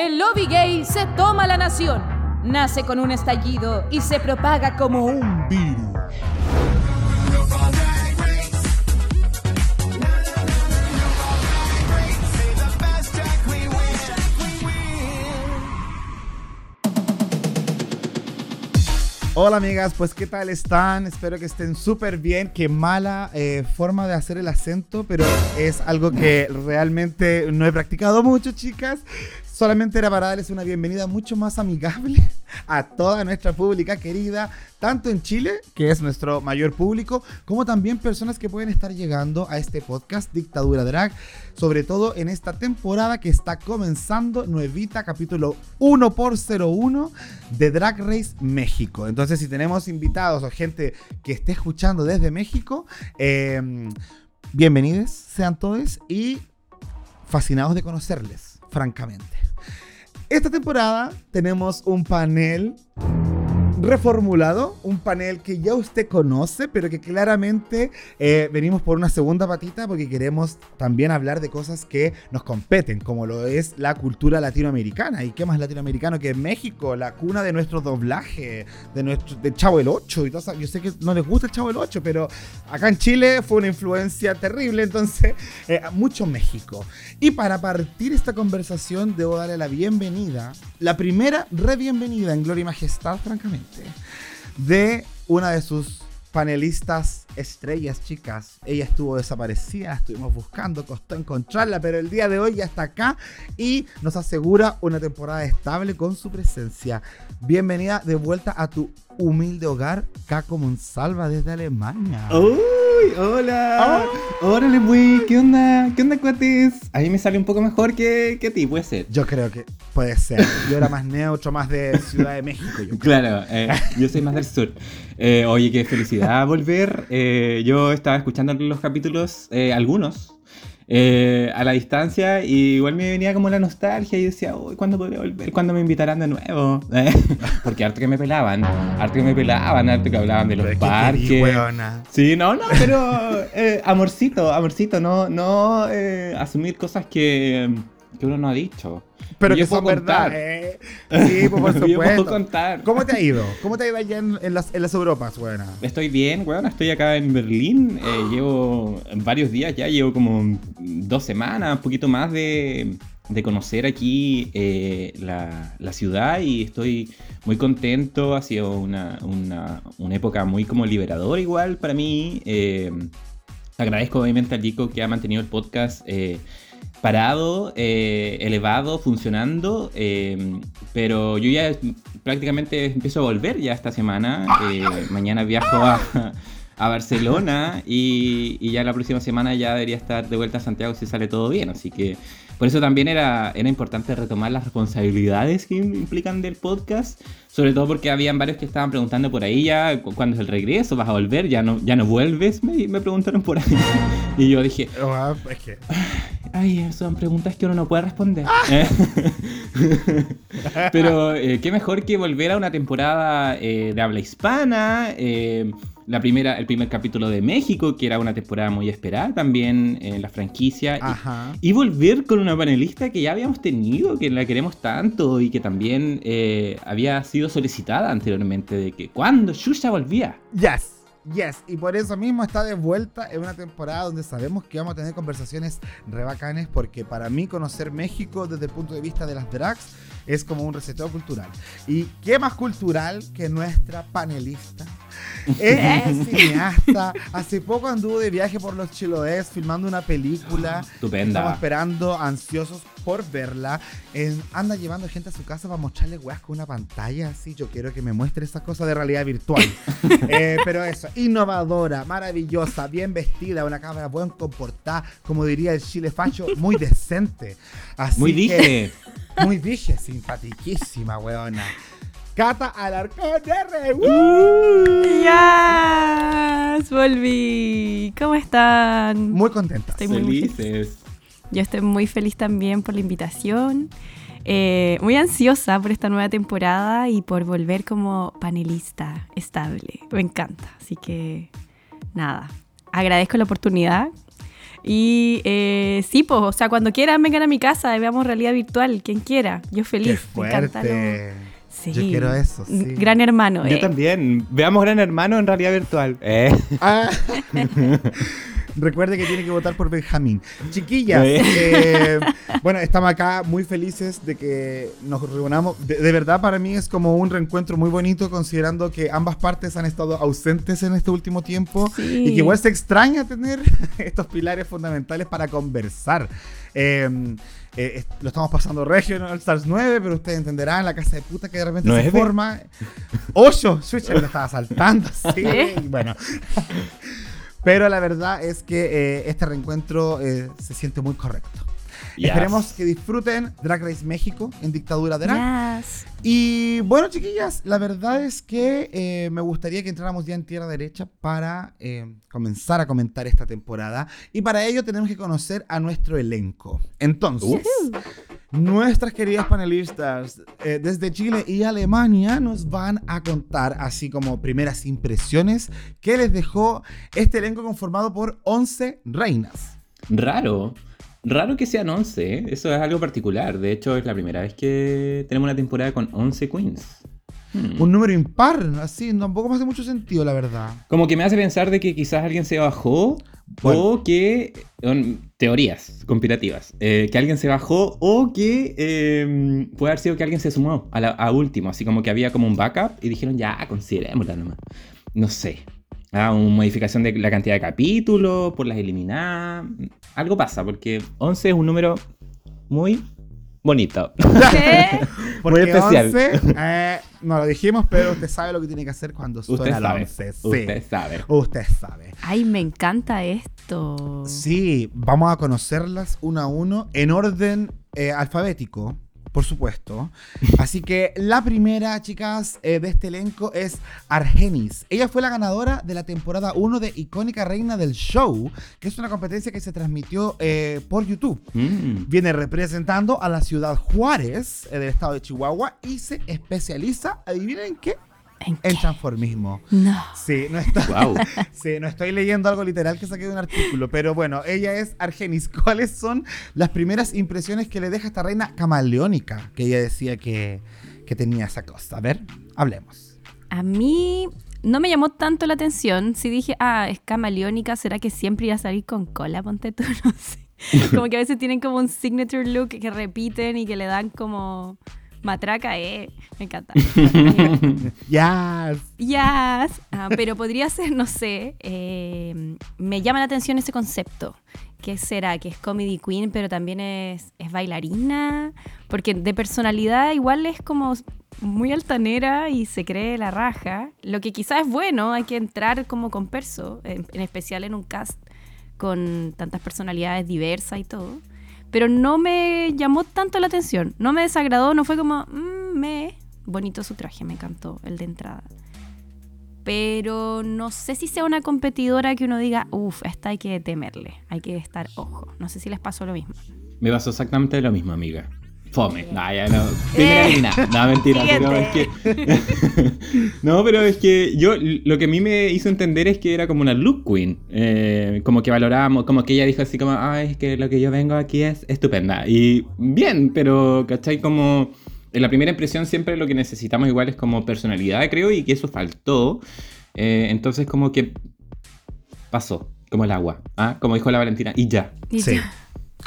el lobby gay se toma la nación. Nace con un estallido y se propaga como un virus. Hola amigas, pues ¿qué tal están? Espero que estén súper bien. Qué mala eh, forma de hacer el acento, pero es algo que realmente no he practicado mucho, chicas. Solamente era para darles una bienvenida mucho más amigable a toda nuestra pública querida, tanto en Chile, que es nuestro mayor público, como también personas que pueden estar llegando a este podcast Dictadura Drag, sobre todo en esta temporada que está comenzando nuevita, capítulo 1 por 01 de Drag Race México. Entonces, si tenemos invitados o gente que esté escuchando desde México, eh, bienvenidos sean todos y fascinados de conocerles, francamente. Esta temporada tenemos un panel reformulado, un panel que ya usted conoce, pero que claramente eh, venimos por una segunda patita porque queremos también hablar de cosas que nos competen, como lo es la cultura latinoamericana. ¿Y qué más latinoamericano que México, la cuna de nuestro doblaje, de nuestro de Chavo el 8 y todo eso? Yo sé que no les gusta el Chavo el 8, pero acá en Chile fue una influencia terrible, entonces eh, mucho México. Y para partir esta conversación debo darle la bienvenida, la primera re bienvenida en Gloria y Majestad, francamente de una de sus panelistas estrellas, chicas. Ella estuvo desaparecida, estuvimos buscando, costó encontrarla, pero el día de hoy ya está acá y nos asegura una temporada estable con su presencia. Bienvenida de vuelta a tu humilde hogar, Caco Monsalva desde Alemania. ¡Uy! ¡Hola! Oh. ¡Órale, güey! ¿Qué onda? ¿Qué onda, cuates? A mí me sale un poco mejor que, que a ti, puede ser. Yo creo que puede ser. Yo era más neutro, más de Ciudad de México. Yo. Claro, eh, yo soy más del sur. Eh, oye, qué felicidad volver. Eh, yo estaba escuchando los capítulos, eh, algunos, eh, a la distancia, y igual me venía como la nostalgia y decía, uy, ¿cuándo podré volver? ¿Cuándo me invitarán de nuevo? Eh, Porque harto que me pelaban, harto que me pelaban, harto que hablaban de los Pero es que parques. querí. Sí, no, no, pero eh, amorcito, amorcito, no, no eh, asumir cosas que, que uno no ha dicho. Pero que son verdad. eh. Sí, pues, por supuesto. contar. ¿Cómo te ha ido? ¿Cómo te ha ido allá en, en las, en las Europas, buena? Estoy bien, weón. Estoy acá en Berlín. eh, llevo varios días ya, llevo como dos semanas, un poquito más de, de conocer aquí eh, la, la ciudad y estoy muy contento. Ha sido una, una, una época muy como liberadora igual para mí. Eh, agradezco obviamente al Dico que ha mantenido el podcast parado, eh, elevado, funcionando, eh, pero yo ya prácticamente empiezo a volver ya esta semana. eh, mañana viajo a, a Barcelona y, y ya la próxima semana ya debería estar de vuelta a Santiago si sale todo bien, así que por eso también era, era importante retomar las responsabilidades que implican del podcast, sobre todo porque habían varios que estaban preguntando por ahí ya, cu- ¿cuándo es el regreso? ¿Vas a volver? ¿Ya no, ya no vuelves? Me, me preguntaron por ahí. Y yo dije, Ah, es que. Ay, son preguntas que uno no puede responder. Eh. Pero eh, qué mejor que volver a una temporada eh, de habla hispana. Eh, la primera, el primer capítulo de México, que era una temporada muy esperada también en la franquicia. Y- Ajá. Y, volver con una panelista que ya habíamos tenido, que la queremos tanto y que también eh, había sido solicitada anteriormente de que cuando Shusha volvía. Yes. Yes, y por eso mismo está de vuelta en una temporada donde sabemos que vamos a tener conversaciones re bacanes porque para mí conocer México desde el punto de vista de las drags es como un reseteo cultural. ¿Y qué más cultural que nuestra panelista? Es cineasta. Hace poco anduvo de viaje por los Chiloés filmando una película. Estupenda. Estamos esperando, ansiosos por verla. En- anda llevando gente a su casa para mostrarle weas con una pantalla así. Yo quiero que me muestre esas cosas de realidad virtual. Eh, pero eso, innovadora, maravillosa, bien vestida, una cámara buen comportada, como diría el Chile Facho, muy decente. Así Muy que- dije. Muy dije, simpatiquísima, weona. Cata Alarcón R. ¡Yes! Volví. ¿Cómo están? Muy contenta. Estoy muy, muy feliz. Felices. Yo estoy muy feliz también por la invitación. Eh, muy ansiosa por esta nueva temporada y por volver como panelista estable. Me encanta. Así que, nada. Agradezco la oportunidad. Y eh, sí, pues, o sea, cuando quieran vengan a mi casa, veamos realidad virtual, quien quiera. Yo Qué feliz. me encanta lo- fuerte. Sí. Yo quiero eso, sí. Gran hermano. Yo eh. también. Veamos Gran Hermano en realidad virtual. Eh. Ah. Recuerde que tiene que votar por Benjamín. Chiquillas, Eh. eh, bueno, estamos acá muy felices de que nos reunamos. De, de verdad, para mí es como un reencuentro muy bonito, considerando que ambas partes han estado ausentes en este último tiempo Sí. y que igual se extraña tener estos pilares fundamentales para conversar. Eh, eh, es- lo estamos pasando regio en All Stars 9, pero ustedes entenderán la casa de puta que de repente se forma. 8, Switch me lo estaba saltando, sí. ¿Eh? Bueno. Pero la verdad es que eh, este reencuentro eh, se siente muy correcto. Yes. Esperemos que disfruten Drag Race México en Dictadura Drag. Yes. Y bueno, chiquillas, la verdad es que eh, me gustaría que entráramos ya en tierra derecha para eh, comenzar a comentar esta temporada. Y para ello tenemos que conocer a nuestro elenco. Entonces, nuestras queridas panelistas eh, desde Chile y Alemania nos van a contar, así como primeras impresiones, que les dejó este elenco conformado por 11 reinas. Raro. Raro que sean 11, ¿eh? eso es algo particular. De hecho, es la primera vez que tenemos una temporada con 11 queens. Hmm. Un número impar, así, tampoco me hace mucho sentido, la verdad. Como que me hace pensar de que quizás alguien se bajó Bueno. o que... son teorías conspirativas. eh, que alguien se bajó o que eh, puede haber sido que alguien se sumó a, la, a último. Así como que había como un backup y dijeron ya, considerémosla nomás. No sé. Ah, una modificación de la cantidad de capítulos, por las eliminadas. Algo pasa, porque 11 es un número muy bonito. ¿Qué? Porque especial. 11, eh, no lo dijimos, pero usted sabe lo que tiene que hacer cuando Usted suena el sabe. 11. Sí. Usted sabe. Usted sabe. Ay, me encanta esto. Sí, vamos a conocerlas uno a uno en orden eh, alfabético, por supuesto. Así que la primera, chicas, eh, de este elenco es Argenis. Ella fue la ganadora de la temporada 1 de Icónica Reina del Show, que es una competencia que se transmitió eh, por YouTube. Mm. Viene representando a la ciudad Juárez eh, del estado de Chihuahua y se especializa, adivinen en qué, ¿En en transformismo. No. Sí, no estoy, Wow. sí, no estoy leyendo algo literal que saqué de un artículo, pero bueno, ella es Argenis. ¿Cuáles son las primeras impresiones que le deja esta reina camaleónica? Que ella decía que, que tenía esa cosa. A ver, hablemos. A mí no me llamó tanto la atención. Si dije, ah, es camaleónica, ¿será que siempre iba a salir con cola? Ponte tú, no sé. Como que a veces tienen como un signature look que repiten y que le dan como matraca, eh. Me encanta. Ya. Yes. Ah, pero podría ser, no sé, eh, me llama la atención ese concepto. ¿Qué será? Que es comedy queen, pero también es, es bailarina. Porque de personalidad igual es como muy altanera y se cree la raja. Lo que quizás es bueno, hay que entrar como con perso, en, en especial en un cast con tantas personalidades diversas y todo. Pero no me llamó tanto la atención. No me desagradó, no fue como, "Mm, me. Bonito su traje, me encantó el de entrada. Pero no sé si sea una competidora que uno diga, uff, esta hay que temerle, hay que estar ojo. No sé si les pasó lo mismo. Me pasó exactamente lo mismo, amiga. Fome. No, ya no. Primera eliminada. No, mentira, pero es que. no, pero es que yo lo que a mí me hizo entender es que era como una look queen. Eh, como que valorábamos, como que ella dijo así como, ay, es que lo que yo vengo aquí es estupenda. Y bien, pero, ¿cachai? Como. En la primera impresión siempre lo que necesitamos igual es como personalidad, creo, y que eso faltó. Eh, entonces como que pasó, como el agua, ¿ah? como dijo la Valentina, y ya. Y Sí. ya.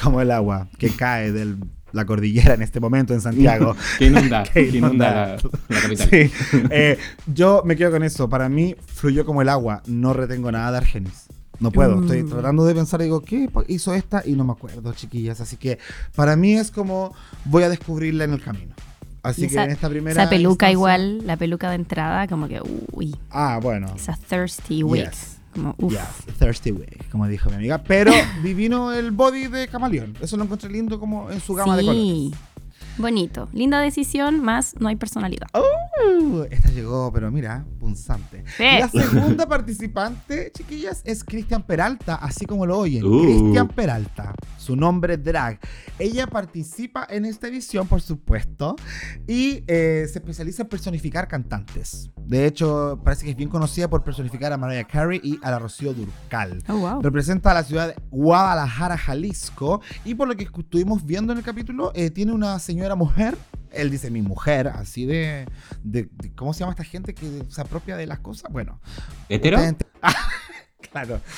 Como el agua que cae de la cordillera en este momento en Santiago. que inunda, Que que inunda, inunda. la, la capital. Sí. Eh, yo me quedo con eso. Para mí fluyó como el agua. No retengo nada de Argenis. No puedo. Estoy Mm. tratando de pensar y digo, ¿qué hizo esta? Y no me acuerdo, chiquillas. Así que para mí es como voy a descubrirla en el camino. Así que en esta primera. Esa peluca instancia- igual, la peluca de entrada, como que, uy, Ah, bueno. esa thirsty wig. Yes. Como, uff. Yes, Thirsty Wig, como dijo mi amiga. Pero divino el body de camaleón. Eso lo encontré lindo como en su gama de colores. Sí. Bonito. Linda decisión, más no hay personalidad. Oh, Uh, esta llegó, pero mira, punzante. Sí. La segunda participante, chiquillas, es Cristian Peralta, así como lo oyen. Uh. Cristian Peralta, su nombre es drag. Ella participa en esta edición, por supuesto, y eh, se especializa en personificar cantantes. De hecho, parece que es bien conocida por personificar a Mariah Carey y a la Rocío Durcal. Oh, wow. Representa a la ciudad de Guadalajara, Jalisco. Y por lo que estuvimos viendo en el capítulo, eh, tiene una señora mujer. Él dice mi mujer, así de, de- de- ¿Cómo se llama esta gente que se apropia de las cosas? Bueno. ¿Hetero? claro.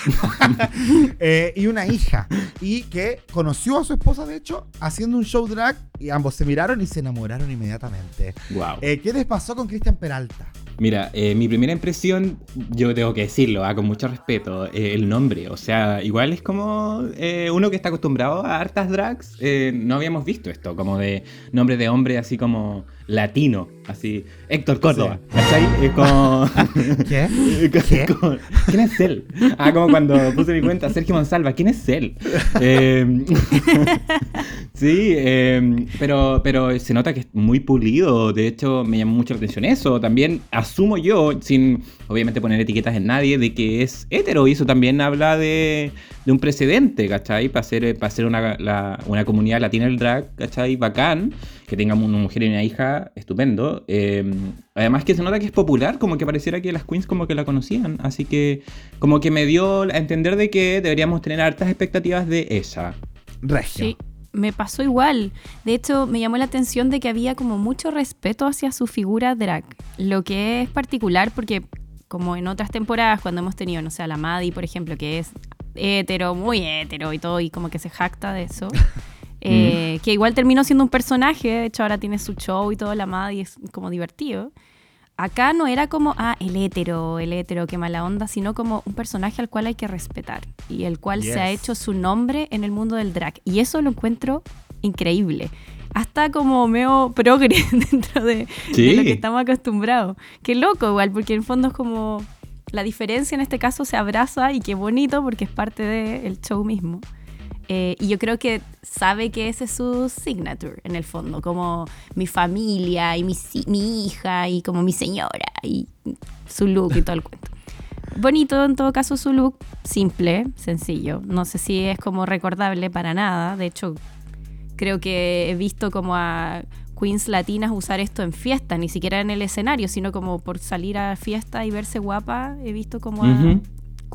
Eh, y una hija. Y que conoció a su esposa, de hecho, haciendo un show drag. Y ambos se miraron y se enamoraron inmediatamente. Wow. Eh, ¿Qué les pasó con Cristian Peralta? Mira, eh, mi primera impresión, yo tengo que decirlo, ah, con mucho respeto, eh, el nombre. O sea, igual es como eh, uno que está acostumbrado a hartas drags. eh, no habíamos visto esto, como de nombre de hombre así como latino, así. Héctor Córdoba, como. ¿Qué? ¿Qué? ¿Quién es él? Ah, como cuando puse mi cuenta, Sergio Monsalva, ¿quién es él? Eh, sí, eh, pero, pero se nota que es muy pulido. De hecho, me llamó mucho la atención eso. También asumo yo, sin obviamente poner etiquetas en nadie, de que es hetero. Y eso también habla de, de un precedente, ¿cachai? Para ser, para ser una, la- una comunidad latina del drag, ¿cachai? Bacán. Que tengamos una mujer y una hija, estupendo. Eh, además que se nota que es popular, como que pareciera que las queens como que la conocían. Así que como que me dio a entender de que deberíamos tener hartas expectativas de ella. Regio. Sí, me pasó igual. De hecho, me llamó la atención de que había como mucho respeto hacia su figura drag. Lo que es particular porque, como en otras temporadas, cuando hemos tenido, no sé, a la Maddie, por ejemplo, que es hetero, muy hetero y todo, y como que se jacta de eso. eh, que igual terminó siendo un personaje, de hecho ahora tiene su show y todo, la Maddie es como divertido. Acá no era como, ah, el hétero, el hétero, qué mala onda, sino como un personaje al cual hay que respetar y el cual se ha hecho su nombre en el mundo del drag. Y eso lo encuentro increíble. Hasta como medio progre dentro de, de Sí. lo que estamos acostumbrados. Qué loco igual, porque en el fondo es como la diferencia en este caso se abraza y qué bonito porque es parte del show mismo. Eh, y yo creo que sabe que ese es su signature en el fondo, como mi familia y mi, mi hija y como mi señora y su look y todo el cuento. Bonito en todo caso su look, simple, sencillo. No sé si es como recordable para nada. De hecho, creo que he visto como a queens latinas usar esto en fiestas, ni siquiera en el escenario, sino como por salir a fiesta y verse guapa. He visto como a Ujú.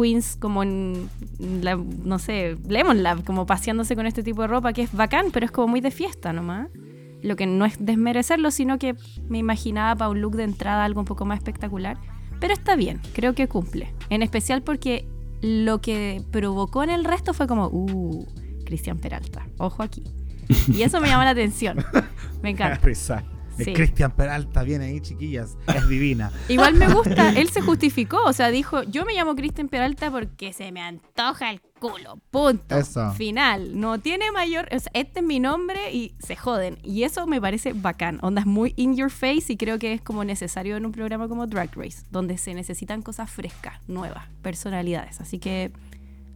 Queens como no sé, Lemon Lab, como paseándose con este tipo de ropa que es bacán, pero es como muy de fiesta nomás. Lo que no es desmerecerlo, sino que me imaginaba para un look de entrada algo un poco más espectacular. Pero está bien, creo que cumple. En especial porque lo que provocó en el resto fue como, uh, Cristian Peralta, ojo aquí. Y eso me llama la atención. Me encanta. Sí. Cristian Peralta viene ahí, chiquillas. Es divina. Igual me gusta, él se justificó, o sea, dijo, yo me llamo Cristian Peralta porque se me antoja el culo, punto. Eso. Final, no tiene mayor, o sea, este es mi nombre y se joden. Y eso me parece bacán, onda es muy in your face y creo que es como necesario en un programa como Drag Race, donde se necesitan cosas frescas, nuevas, personalidades. Así que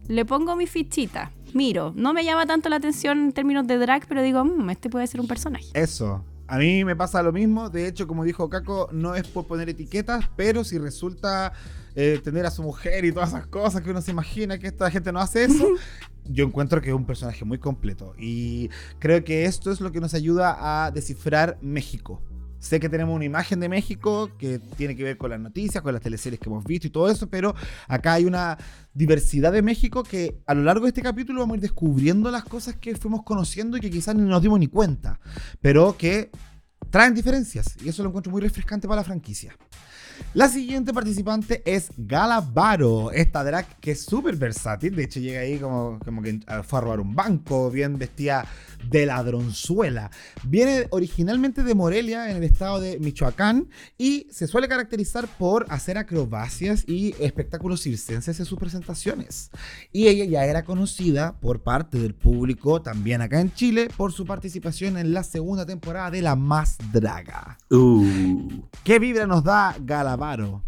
le pongo mi fichita, miro, no me llama tanto la atención en términos de drag, pero digo, "Mm, este puede ser un personaje. Eso. A mí me pasa lo mismo. De hecho, como dijo Caco, no es por poner etiquetas, pero si resulta eh, tener a su mujer y todas esas cosas que uno se imagina que esta gente no hace eso, yo encuentro que es un personaje muy completo. Y creo que esto es lo que nos ayuda a descifrar México. Sé que tenemos una imagen de México que tiene que ver con las noticias, con las teleseries que hemos visto y todo eso, pero acá hay una diversidad de México que a lo largo de este capítulo vamos a ir descubriendo las cosas que fuimos conociendo y que quizás ni nos dimos ni cuenta, pero que traen diferencias y eso lo encuentro muy refrescante para la franquicia. La siguiente participante es Gala Varo, esta drag que es súper versátil, de hecho llega ahí como, como que ah, fue a robar un banco, bien vestida de ladronzuela. Viene originalmente de Morelia, en el estado de Michoacán, y se suele caracterizar por hacer acrobacias y espectáculos circenses en sus presentaciones. Y ella ya era conocida por parte del público, también acá en Chile, por su participación en la segunda temporada de La Más Draga. Uh. ¿Qué vibra nos da Galavaro?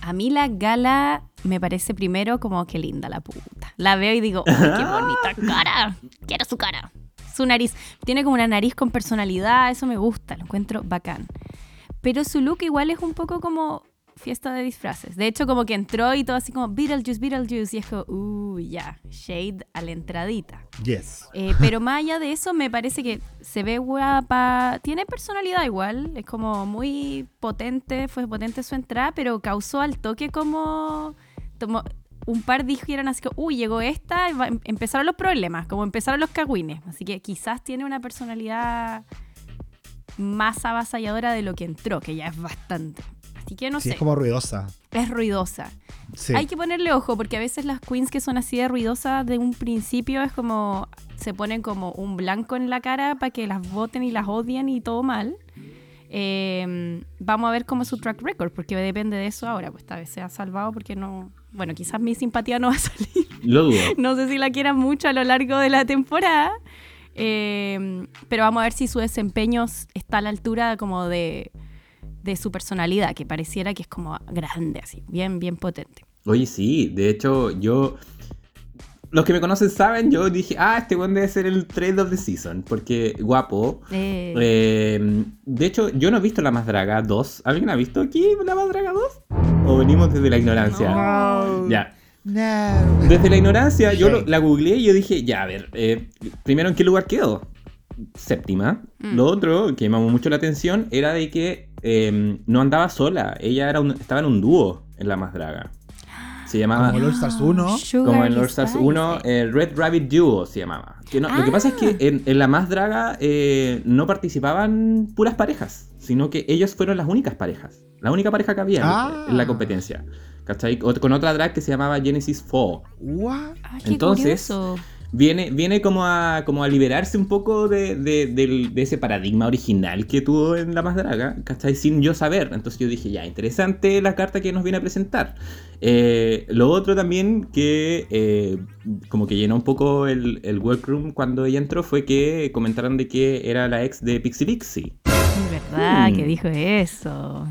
A mí la gala me parece primero como que linda la puta. La veo y digo, ¡ay, qué bonita cara! Quiero su cara. Su nariz. Tiene como una nariz con personalidad, eso me gusta, lo encuentro bacán. Pero su look igual es un poco como fiesta de disfraces. De hecho, como que entró y todo así como Beetlejuice, Beetlejuice. Y es como, uh, ya, Shade a la entradita. Yes. Eh, pero más allá de eso, me parece que se ve guapa. Tiene personalidad igual. Es como muy potente. Fue potente su entrada, pero causó al toque como. Tomó, un par dijeron así que, uy, llegó esta, em- empezaron los problemas, como empezaron los cagüines. Así que quizás tiene una personalidad más avasalladora de lo que entró, que ya es bastante. Así que no sí, sé, es como ruidosa. es ruidosa. Sí. Hay que ponerle ojo porque a veces las queens que son así de ruidosas de un principio es como se ponen como un blanco en la cara para que las voten y las odien y todo mal. Eh, vamos a ver cómo es su track record porque depende de eso ahora. Pues esta vez se ha salvado porque no. Bueno, quizás mi simpatía no va a salir. Lo dudo. No sé si la quieran mucho a lo largo de la temporada. Eh, pero vamos a ver si su desempeño está a la altura como de, de su personalidad, que pareciera que es como grande, así, bien, bien potente. Oye, sí, de hecho, yo. Los que me conocen saben, yo dije, ah, este weón debe ser el trade of the season, porque guapo. Eh, Eh, de hecho, yo no he visto La Más Draga 2. ¿Alguien ha visto aquí La Más Draga 2? ¿O venimos desde la ignorancia? No. Ya. No. Desde la ignorancia, yo lo- la googleé y yo dije, ya, a ver, eh, primero, ¿en qué lugar quedó? Séptima. Mm. Lo otro que me llamó mucho la atención era de que eh, no andaba sola. Ella era un- estaba en un dúo en La Más Draga. Se llamaba... Como el All Stars 1. Sugar Como en Lord. Stars 1, eh, Red Rabbit Duo se llamaba. Que no- Lo que pasa es que Ah. en, en la más draga eh, no participaban puras parejas, sino que ellos fueron las únicas parejas. La única pareja que había en- Ah. en la competencia. ¿Cachai? Con otra drag que se llamaba Genesis 4. What? Ah, qué Entonces, curioso. Viene, viene como, a, como a liberarse un poco de, de- del- de ese paradigma original que tuvo en La Más Draga, ¿cachai? Sin yo saber. Entonces yo dije, ya, interesante la carta que nos viene a presentar. Eh, lo otro también que eh, como que llenó un poco el, el workroom cuando ella entró fue que comentaron de que era la ex de Pixie Pixie. Verdad Hmm. que dijo eso.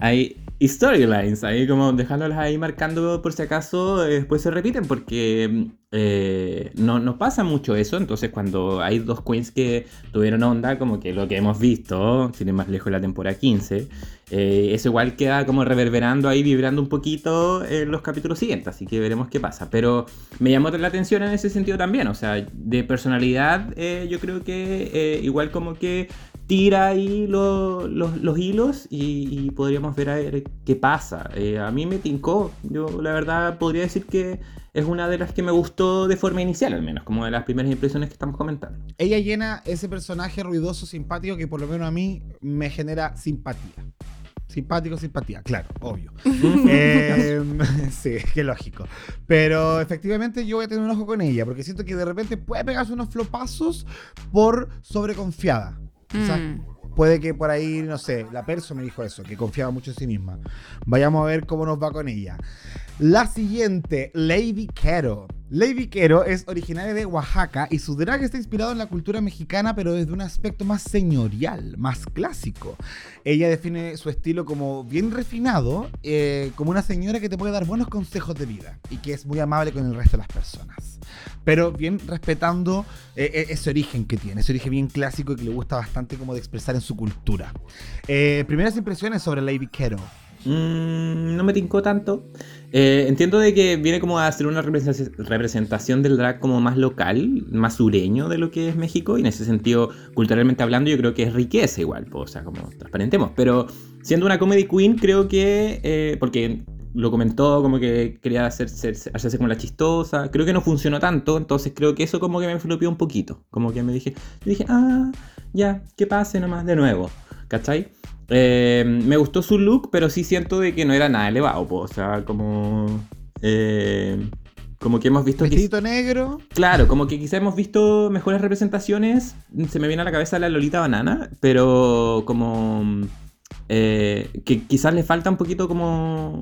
Hay storylines, ahí como dejándolas ahí marcando por si acaso eh, después se repiten, porque eh, no, no pasa mucho eso. Entonces, cuando hay dos queens que tuvieron onda, como que lo que hemos visto, sin ir más lejos la temporada 15, eh, eso igual queda como reverberando ahí, vibrando un poquito en los capítulos siguientes. Así que veremos qué pasa. Pero me llamó la atención en ese sentido también. O sea, de personalidad, eh, yo creo que eh, igual como que tira ahí lo- los, los hilos y, y podríamos ver a ver qué pasa. Eh, a mí me tincó. Yo la verdad podría decir que es una de las que me gustó de forma inicial, al menos, como de las primeras impresiones que estamos comentando. Ella llena ese personaje ruidoso, simpático, que por lo menos a mí me genera simpatía. Simpático, simpatía, claro, obvio. Eh, sí, qué lógico. Pero efectivamente yo voy a tener un ojo con ella, porque siento que de repente puede pegarse unos flopazos por sobreconfiada. Quizás Mm. puede que por ahí, no sé, la perso me dijo eso, que confiaba mucho en sí misma. Vayamos a ver cómo nos va con ella. La siguiente, Lady Quero. Lady Quero es originaria de Oaxaca y su drag está inspirado en la cultura mexicana, pero desde un aspecto más señorial, más clásico. Ella define su estilo como bien refinado, eh, como una señora que te puede dar buenos consejos de vida y que es muy amable con el resto de las personas. Pero bien respetando eh, eh, ese origen que tiene, ese origen bien clásico y que le gusta bastante como de expresar en su cultura. Eh, primeras impresiones sobre Lady Quero. Mm, no me tincó tanto. Eh, entiendo de que viene como a hacer una representaci- representación del drag como más local, más sureño de lo que es México. Y en ese sentido, culturalmente hablando, yo creo que es riqueza igual. pues, o sea, como transparentemos. Pero siendo una comedy queen, creo que... eh, porque lo comentó como que quería hacer, ser- hacerse como la chistosa. Creo que no funcionó tanto. Entonces creo que eso como que me flopeó un poquito. Como que me dije... Dije, ah, ya, que pase nomás de nuevo. ¿Cachai? Eh, me gustó su look, pero sí siento de que no era nada elevado, po, o sea, como... eh, como que hemos visto... que- Vestidito negro. claro, como que quizá hemos visto mejores representaciones. Se me viene a la cabeza la Lolita Banana, pero como... eh, que quizás le falta un poquito como...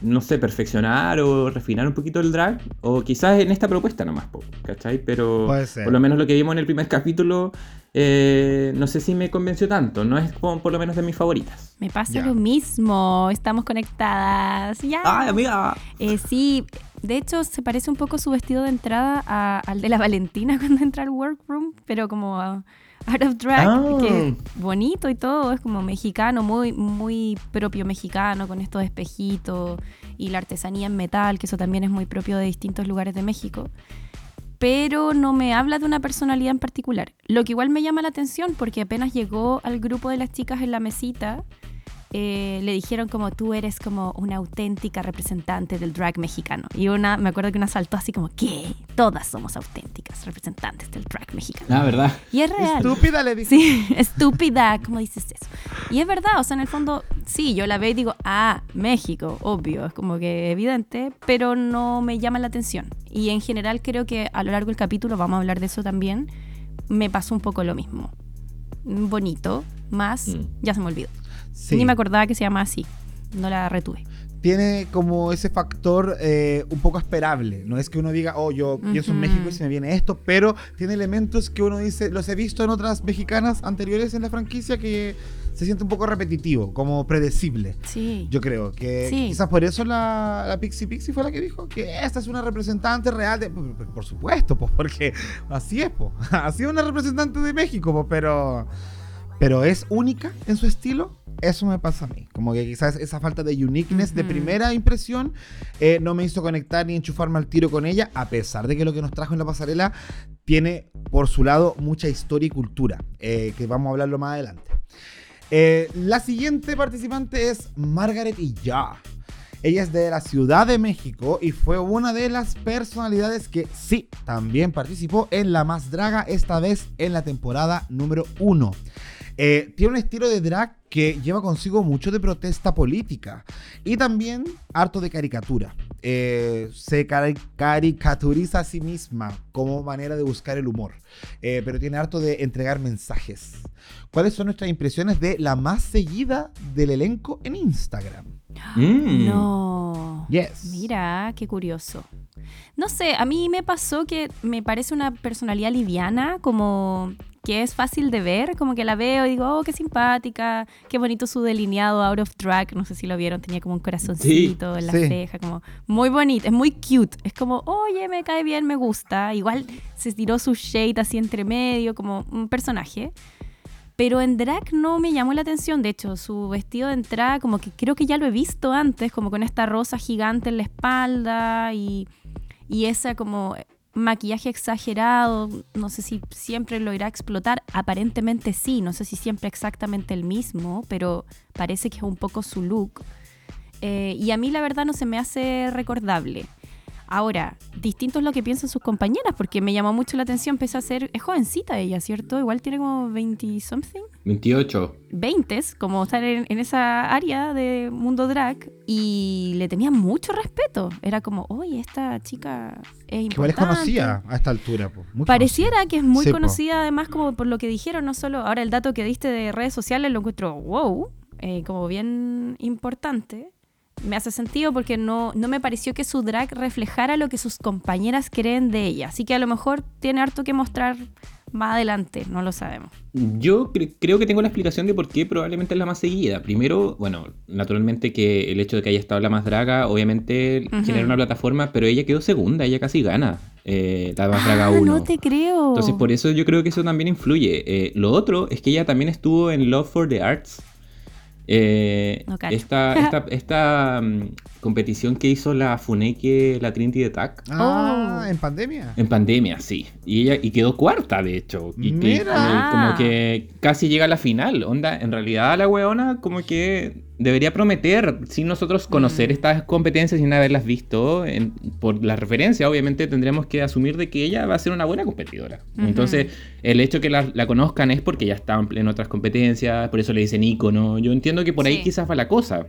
No sé, perfeccionar o refinar un poquito el drag. O quizás en esta propuesta nomás, po, ¿cachai? Pero... Puede ser. Por lo menos lo que vimos en el primer capítulo, eh, no sé si me convenció tanto. No es como por lo menos de mis favoritas. Me pasa Ya. lo mismo, estamos conectadas. Ya. ¡Ay, amiga! Eh, sí, de hecho se parece un poco su vestido de entrada a- al de la Valentina cuando entra al workroom, pero como a- Out of Drag, Ah. que es bonito y todo, es como mexicano, muy, muy propio mexicano, con estos espejitos y la artesanía en metal, que eso también es muy propio de distintos lugares de México. Pero no me habla de una personalidad en particular. Lo que igual me llama la atención, porque apenas llegó al grupo de las chicas en la mesita, eh, le dijeron como tú eres como una auténtica representante del drag mexicano. Y una, me acuerdo que una saltó así como, ¿qué? Todas somos auténticas representantes del drag mexicano. Ah, ¿verdad? Y es real. Estúpida le dije. Sí, estúpida, ¿cómo dices eso? Y es verdad, o sea, en el fondo, sí, yo la veo y digo, ah, México, obvio, es como que evidente, pero no me llama la atención. Y en general creo que a lo largo del capítulo, vamos a hablar de eso también, me pasó un poco lo mismo. Bonito, más, Mm. ya se me olvidó. Sí. Ni me acordaba que se llama así, no la retuve. Tiene como ese factor eh, un poco esperable. No es que uno diga, oh, yo pienso en Ujú. México y se me viene esto, pero tiene elementos que uno dice, los he visto en otras mexicanas anteriores en la franquicia que se siente un poco repetitivo, como predecible. Sí. Yo creo que Sí. quizás por eso la, la Pixie Pixie fue la que dijo que esta es una representante real de. Por supuesto, pues, porque así es, pues. Así es una representante de México, pues, pero. Pero es única en su estilo. Eso me pasa a mí. Como que quizás esa falta de uniqueness de primera impresión eh, no me hizo conectar ni enchufarme al tiro con ella, a pesar de que lo que nos trajo en la pasarela tiene por su lado mucha historia y cultura, eh, que vamos a hablarlo más adelante. Eh, la siguiente participante es Margaret Ya. Ella es de la Ciudad de México y fue una de las personalidades que sí, también participó en La Más Draga, esta vez en la temporada número 1. Tiene un estilo de drag que lleva consigo mucho de protesta política y también harto de caricatura. Eh, se cari- caricaturiza a sí misma como manera de buscar el humor, eh, pero tiene harto de entregar mensajes. ¿Cuáles son nuestras impresiones de la más seguida del elenco en Instagram? Mm. No. Yes. Mira, qué curioso. No sé, a mí me pasó que me parece una personalidad liviana, como que es fácil de ver, como que la veo y digo, oh, qué simpática, qué bonito su delineado out of drag, no sé si lo vieron, tenía como un corazoncito en la Sí. ceja, como muy bonito, es muy cute, es como, oye, me cae bien, me gusta, igual se tiró su shade así entre medio, como un personaje. Pero en drag no me llamó la atención. De hecho, su vestido de entrada, como que creo que ya lo he visto antes, como con esta rosa gigante en la espalda y, y esa como maquillaje exagerado. No sé si siempre lo irá a explotar. Aparentemente sí, no sé si siempre exactamente el mismo, pero parece que es un poco su look. Eh, y a mí la verdad no se me hace recordable. Ahora, distinto es lo que piensan sus compañeras, porque me llamó mucho la atención, empezó a ser, es jovencita ella, ¿cierto? Igual tiene como 20 something. 28. 20, como estar en, en esa área de mundo drag, y le tenía mucho respeto. Era como, oye, esta chica es Que igual es importante. conocida a esta altura. po, Pareciera que es muy Sí, po. conocida, además, como por lo que dijeron, no solo. Ahora, el dato que diste de redes sociales lo encuentro wow, eh, como bien importante. Me hace sentido porque no, no me pareció que su drag reflejara lo que sus compañeras creen de ella. Así que a lo mejor tiene harto que mostrar más adelante, no lo sabemos. Yo cre- creo que tengo la explicación de por qué probablemente es la más seguida. Primero, bueno, naturalmente que el hecho de que haya estado la más draga, obviamente genera una plataforma, pero ella quedó segunda, ella casi gana eh, la más draga 1. Ah, no te creo. Entonces, por eso yo creo que eso también influye. Eh, lo otro es que ella también estuvo en Love for the Arts. Eh, No esta esta, esta, mm, competición que hizo la Funeke, la Trinity de TAC. Ah, Oh. en pandemia. En pandemia, sí. Y ella y quedó cuarta, de hecho. Y Mira. y Ah. como que casi llega a la final. Onda, en realidad la weona como que debería prometer, sin nosotros conocer Mm. estas competencias sin haberlas visto, en- por la referencia, obviamente tendremos que asumir de que ella va a ser una buena competidora. Entonces, el hecho que la, la conozcan es porque ya está en, en otras competencias, por eso le dicen ícono. Yo entiendo que por ahí Sí. quizás va la cosa.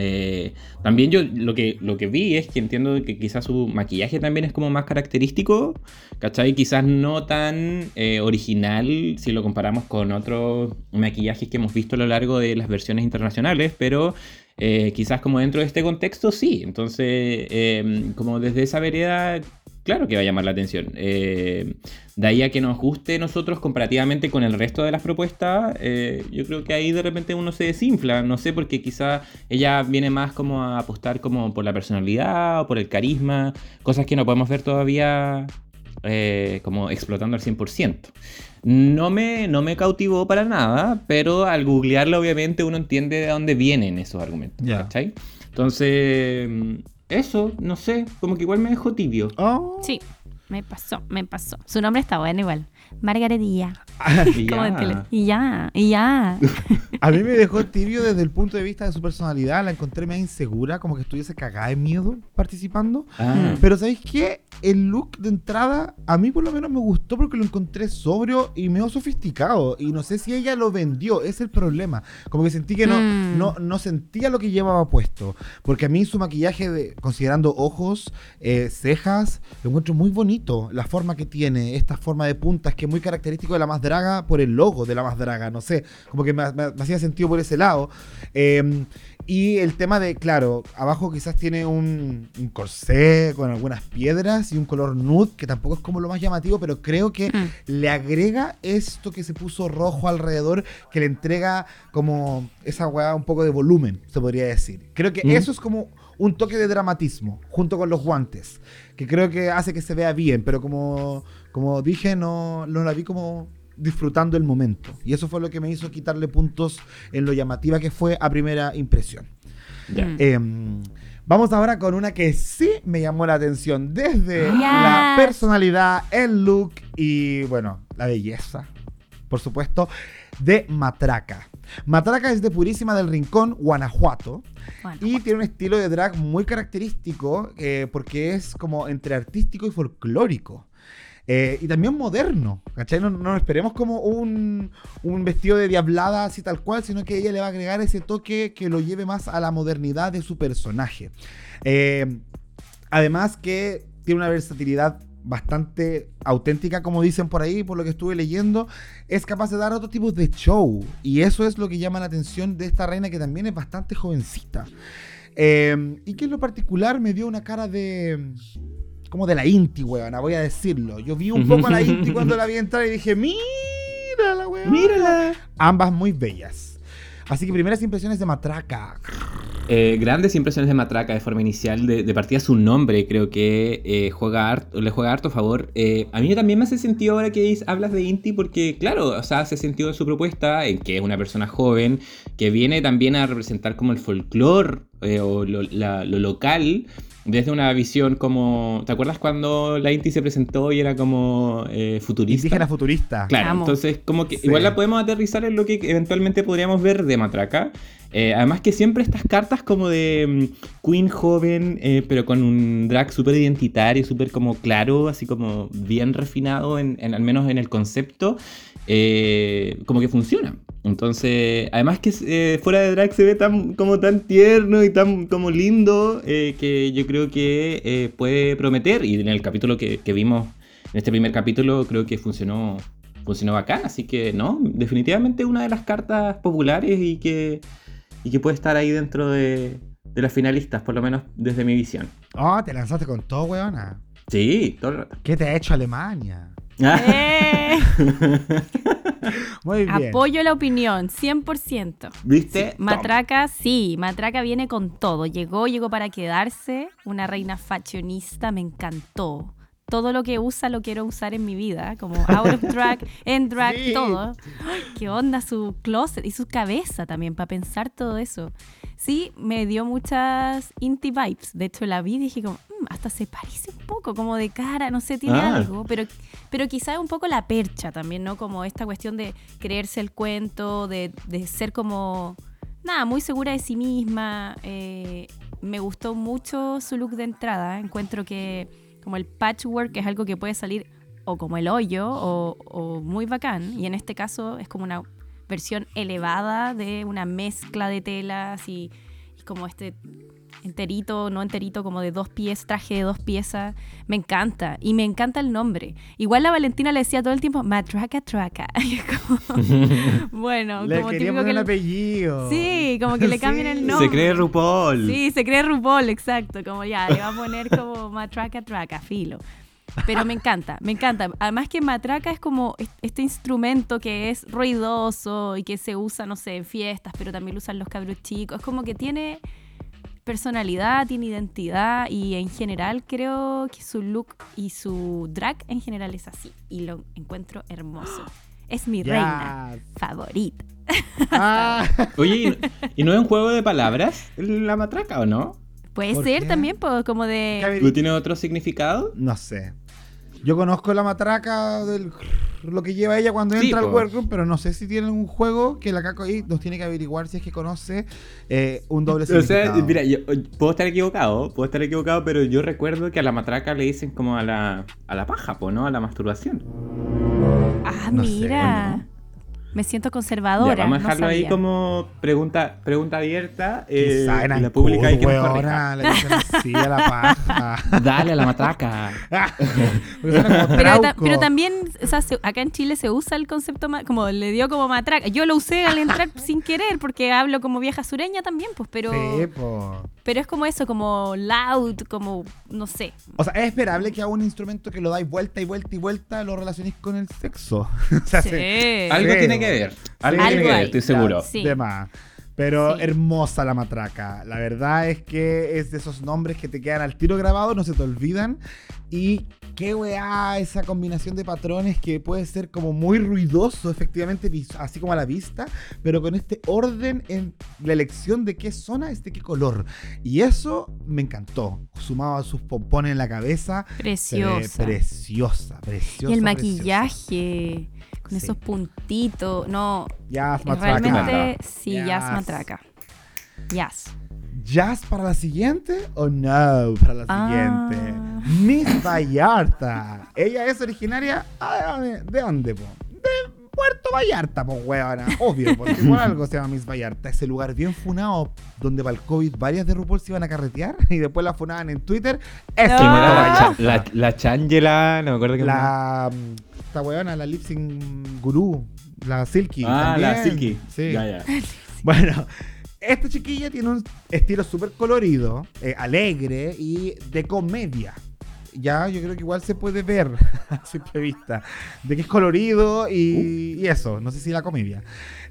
Eh, también yo lo que, lo que vi es que entiendo que quizás su maquillaje también es como más característico, ¿cachai? Quizás no tan eh, original si lo comparamos con otros maquillajes que hemos visto a lo largo de las versiones internacionales, pero eh, quizás como dentro de este contexto sí. Entonces, como desde esa vereda, claro que va a llamar la atención. De ahí a que nos guste nosotros comparativamente con el resto de las propuestas, eh, yo creo que ahí de repente uno se desinfla, no sé, porque quizá ella viene más como a apostar como por la personalidad o por el carisma, cosas que no podemos ver todavía eh, como explotando al 100%. No me, no me cautivó para nada, pero al googlearlo obviamente uno entiende de dónde vienen esos argumentos. Ya. ¿cachai? Entonces, eso, no sé, como que igual me dejó tibio. Oh. Sí, me pasó, me pasó. Su nombre está bueno igual. Margaretilla. Y ya. tele. Y ya, y ya. A mí me dejó tibio desde el punto de vista de su personalidad. La encontré medio insegura, como que estuviese cagada de miedo participando. Ah, Pero ¿sabéis qué? El look de entrada a mí por lo menos me gustó porque lo encontré sobrio y medio sofisticado. Y no sé si ella lo vendió, es el problema. Como que sentí que no, Mm. no, no sentía lo que llevaba puesto. Porque a mí su maquillaje, de, considerando ojos, eh, cejas, lo encuentro muy bonito. La forma que tiene, esta forma de puntas que es muy característico de la más draga por el logo de la más draga. No sé, como que me, hacía sentido por ese lado. Eh, y el tema de, claro, abajo quizás tiene un, un corsé con algunas piedras y un color nude, que tampoco es como lo más llamativo, pero creo que Mm. le agrega esto que se puso rojo alrededor, que le entrega como esa weá un poco de volumen, se podría decir. Creo que Mm. eso es como un toque de dramatismo, junto con los guantes, que creo que hace que se vea bien, pero como, como dije, no, no la vi como disfrutando el momento. Y eso fue lo que me hizo quitarle puntos en lo llamativa que fue a primera impresión. Mm. Em, vamos ahora con una que sí me llamó la atención desde Yes. la personalidad, el look y, bueno, la belleza, por supuesto, de Matraca. Matraca es de Purísima del Rincón, Guanajuato, Bueno, y tiene un estilo de drag muy característico eh, porque es como entre artístico y folclórico. Eh, y también moderno, ¿cachai? No, no esperemos como un, un vestido de diablada así tal cual, sino que ella le va a agregar ese toque que lo lleve más a la modernidad de su personaje. Eh, además que tiene una versatilidad bastante auténtica, como dicen por ahí, por lo que estuve leyendo, es capaz de dar otro tipo de show. Y eso es lo que llama la atención de esta reina que también es bastante jovencita. Eh, y que en lo particular me dio una cara de... Como de la Inti, weona, voy a decirlo. Yo vi un poco a la Inti cuando la vi entrar y dije, mira la weona. Mírala. Ambas muy bellas. Así que primeras impresiones de Matraca. Eh, grandes impresiones de Matraca de forma inicial. De, de partida su nombre creo que eh, juega harto- le juega harto a favor. Eh, a mí también me hace sentido ahora que hablas de Inti porque, claro, o sea, hace sentido en su propuesta, en que es una persona joven, que viene también a representar como el folclore eh, o lo, la- lo local. Desde una visión como. ¿Te acuerdas cuando la Inti se presentó y era como eh, futurista? Indígena futurista. Claro, Amo. entonces como que Sí. igual la podemos aterrizar en lo que eventualmente podríamos ver de Matraca. Eh, además que siempre estas cartas como de mm, Queen joven, eh, pero con un drag súper identitario, súper como claro, así como bien refinado, en, en- al menos en el concepto, eh, como que funciona. Entonces, además que eh, fuera de drag se ve tan como tan tierno y tan como lindo eh, que yo creo que eh, puede prometer. Y en el capítulo que, que vimos, en este primer capítulo, creo que funcionó, funcionó bacán. Así que no, definitivamente una de las cartas populares y que, y que puede estar ahí dentro de, de las finalistas, por lo menos desde mi visión. Oh, te lanzaste con todo, weona. Sí, todo el rato. ¿Qué te ha hecho Alemania? ¡Eh! Muy bien. Apoyo la opinión, 100%. ¿Viste? Matraca, sí, Matraca viene con todo. Llegó, llegó para quedarse. Una reina fashionista, me encantó. Todo lo que usa lo quiero usar en mi vida, como out of drag, en drag, Sí. todo. Ay, ¿Qué onda su closet y su cabeza también para pensar todo eso? Sí, me dio muchas inti vibes. De hecho, la vi y dije como, "Mm, hasta se parece un poco, como de cara, no sé, tiene Ah. algo, pero, pero quizá es un poco la percha también, ¿no? Como esta cuestión de creerse el cuento, de, de ser como, nada, muy segura de sí misma. eh, me gustó mucho su look de entrada. Encuentro que como el patchwork es algo que puede salir o como el hoyo o, o muy bacán. Y en este caso es como una versión elevada de una mezcla de telas y, y como este enterito, no enterito, como de dos pies, traje de dos piezas. Me encanta. Y me encanta el nombre. Igual la Valentina le decía todo el tiempo, Matraca Traca. Y es como- bueno, Le como típico que le- apellido. Sí, como que le cambian el nombre. Se cree RuPaul. Sí, se cree RuPaul, exacto. Como ya, le va a poner como matraca, traca, filo. Pero me encanta, me encanta. Además que matraca es como est- este instrumento que es ruidoso y que se usa, no sé, en fiestas, pero también lo usan los cabros chicos. Es como que tiene personalidad, tiene identidad y en general creo que su look y su drag en general es así y lo encuentro hermoso. Es mi reina favorita. Ah, Oye, ¿y no- ¿y no es un juego de palabras la matraca o no? Puede ¿Por ser qué? también como ¿qué de... ¿Tú tienes otro significado? No sé. Yo conozco la matraca del lo que lleva ella cuando Sí, entra al po. workroom, pero no sé si tiene un juego que la Caco ahí nos tiene que averiguar si es que conoce eh, un doble O sea, significado. mira, yo puedo estar equivocado, puedo estar equivocado, pero yo recuerdo que a la matraca le dicen como a la, a la paja, po, ¿no? A la masturbación. Ah, No sé, mira. Me siento conservadora. Ya, vamos a no dejarlo ahí como pregunta, pregunta abierta. eh, y la pública ahí que corrija. le dicen así a la paja. Dale a la matraca. Pero, ta- trauco. pero también, o sea, se- acá en Chile se usa el concepto, como le dio como matraca. Yo lo usé al entrar sin querer, porque hablo como vieja sureña también, pues, pero, Sí, po. pero es como eso, como loud, como, no sé. O sea, es esperable que a un instrumento que lo dais vuelta y vuelta y vuelta lo relacionéis con el sexo. o sea, Sí. se- Algo Sí, tiene. Que ver. Algo, tiene que ver, estoy seguro. Sí. De más. Pero Sí. hermosa la matraca. La verdad es que es de esos nombres que te quedan al tiro grabado, no se te olvidan. Y qué weá esa combinación de patrones que puede ser como muy ruidoso, efectivamente, así como a la vista, pero con este orden en la elección de qué zona es de qué color. Y eso me encantó. Sumado a sus pompones en la cabeza, Preciosa. preciosa, preciosa. y el preciosa. Con Sí. esos puntitos, no, Jazz matraca. realmente sí, Yes. jazz matraca. Jazz. ¿Jazz para la siguiente o no para la Ah. siguiente? Miss Vallarta. Ella es originaria ah, ¿de, de dónde, po? De Puerto Vallarta, po, huevona. Obvio, porque por algo se llama Miss Vallarta. Ese lugar bien funado donde para el COVID varias de RuPaul se iban a carretear y después la funaban en Twitter. Es ¿Quién Ah. Puerto Vallarta. cha- la, la Changela? No me acuerdo qué La, mm, esta weona, la lip sync gurú, la Silky. Ah, la también. Silky. Sí. Ya, ya. Bueno, esta chiquilla tiene un estilo súper colorido, eh, alegre y de comedia. Ya, yo creo que igual se puede ver a simple vista de que es colorido y, y eso, no sé si la comedia.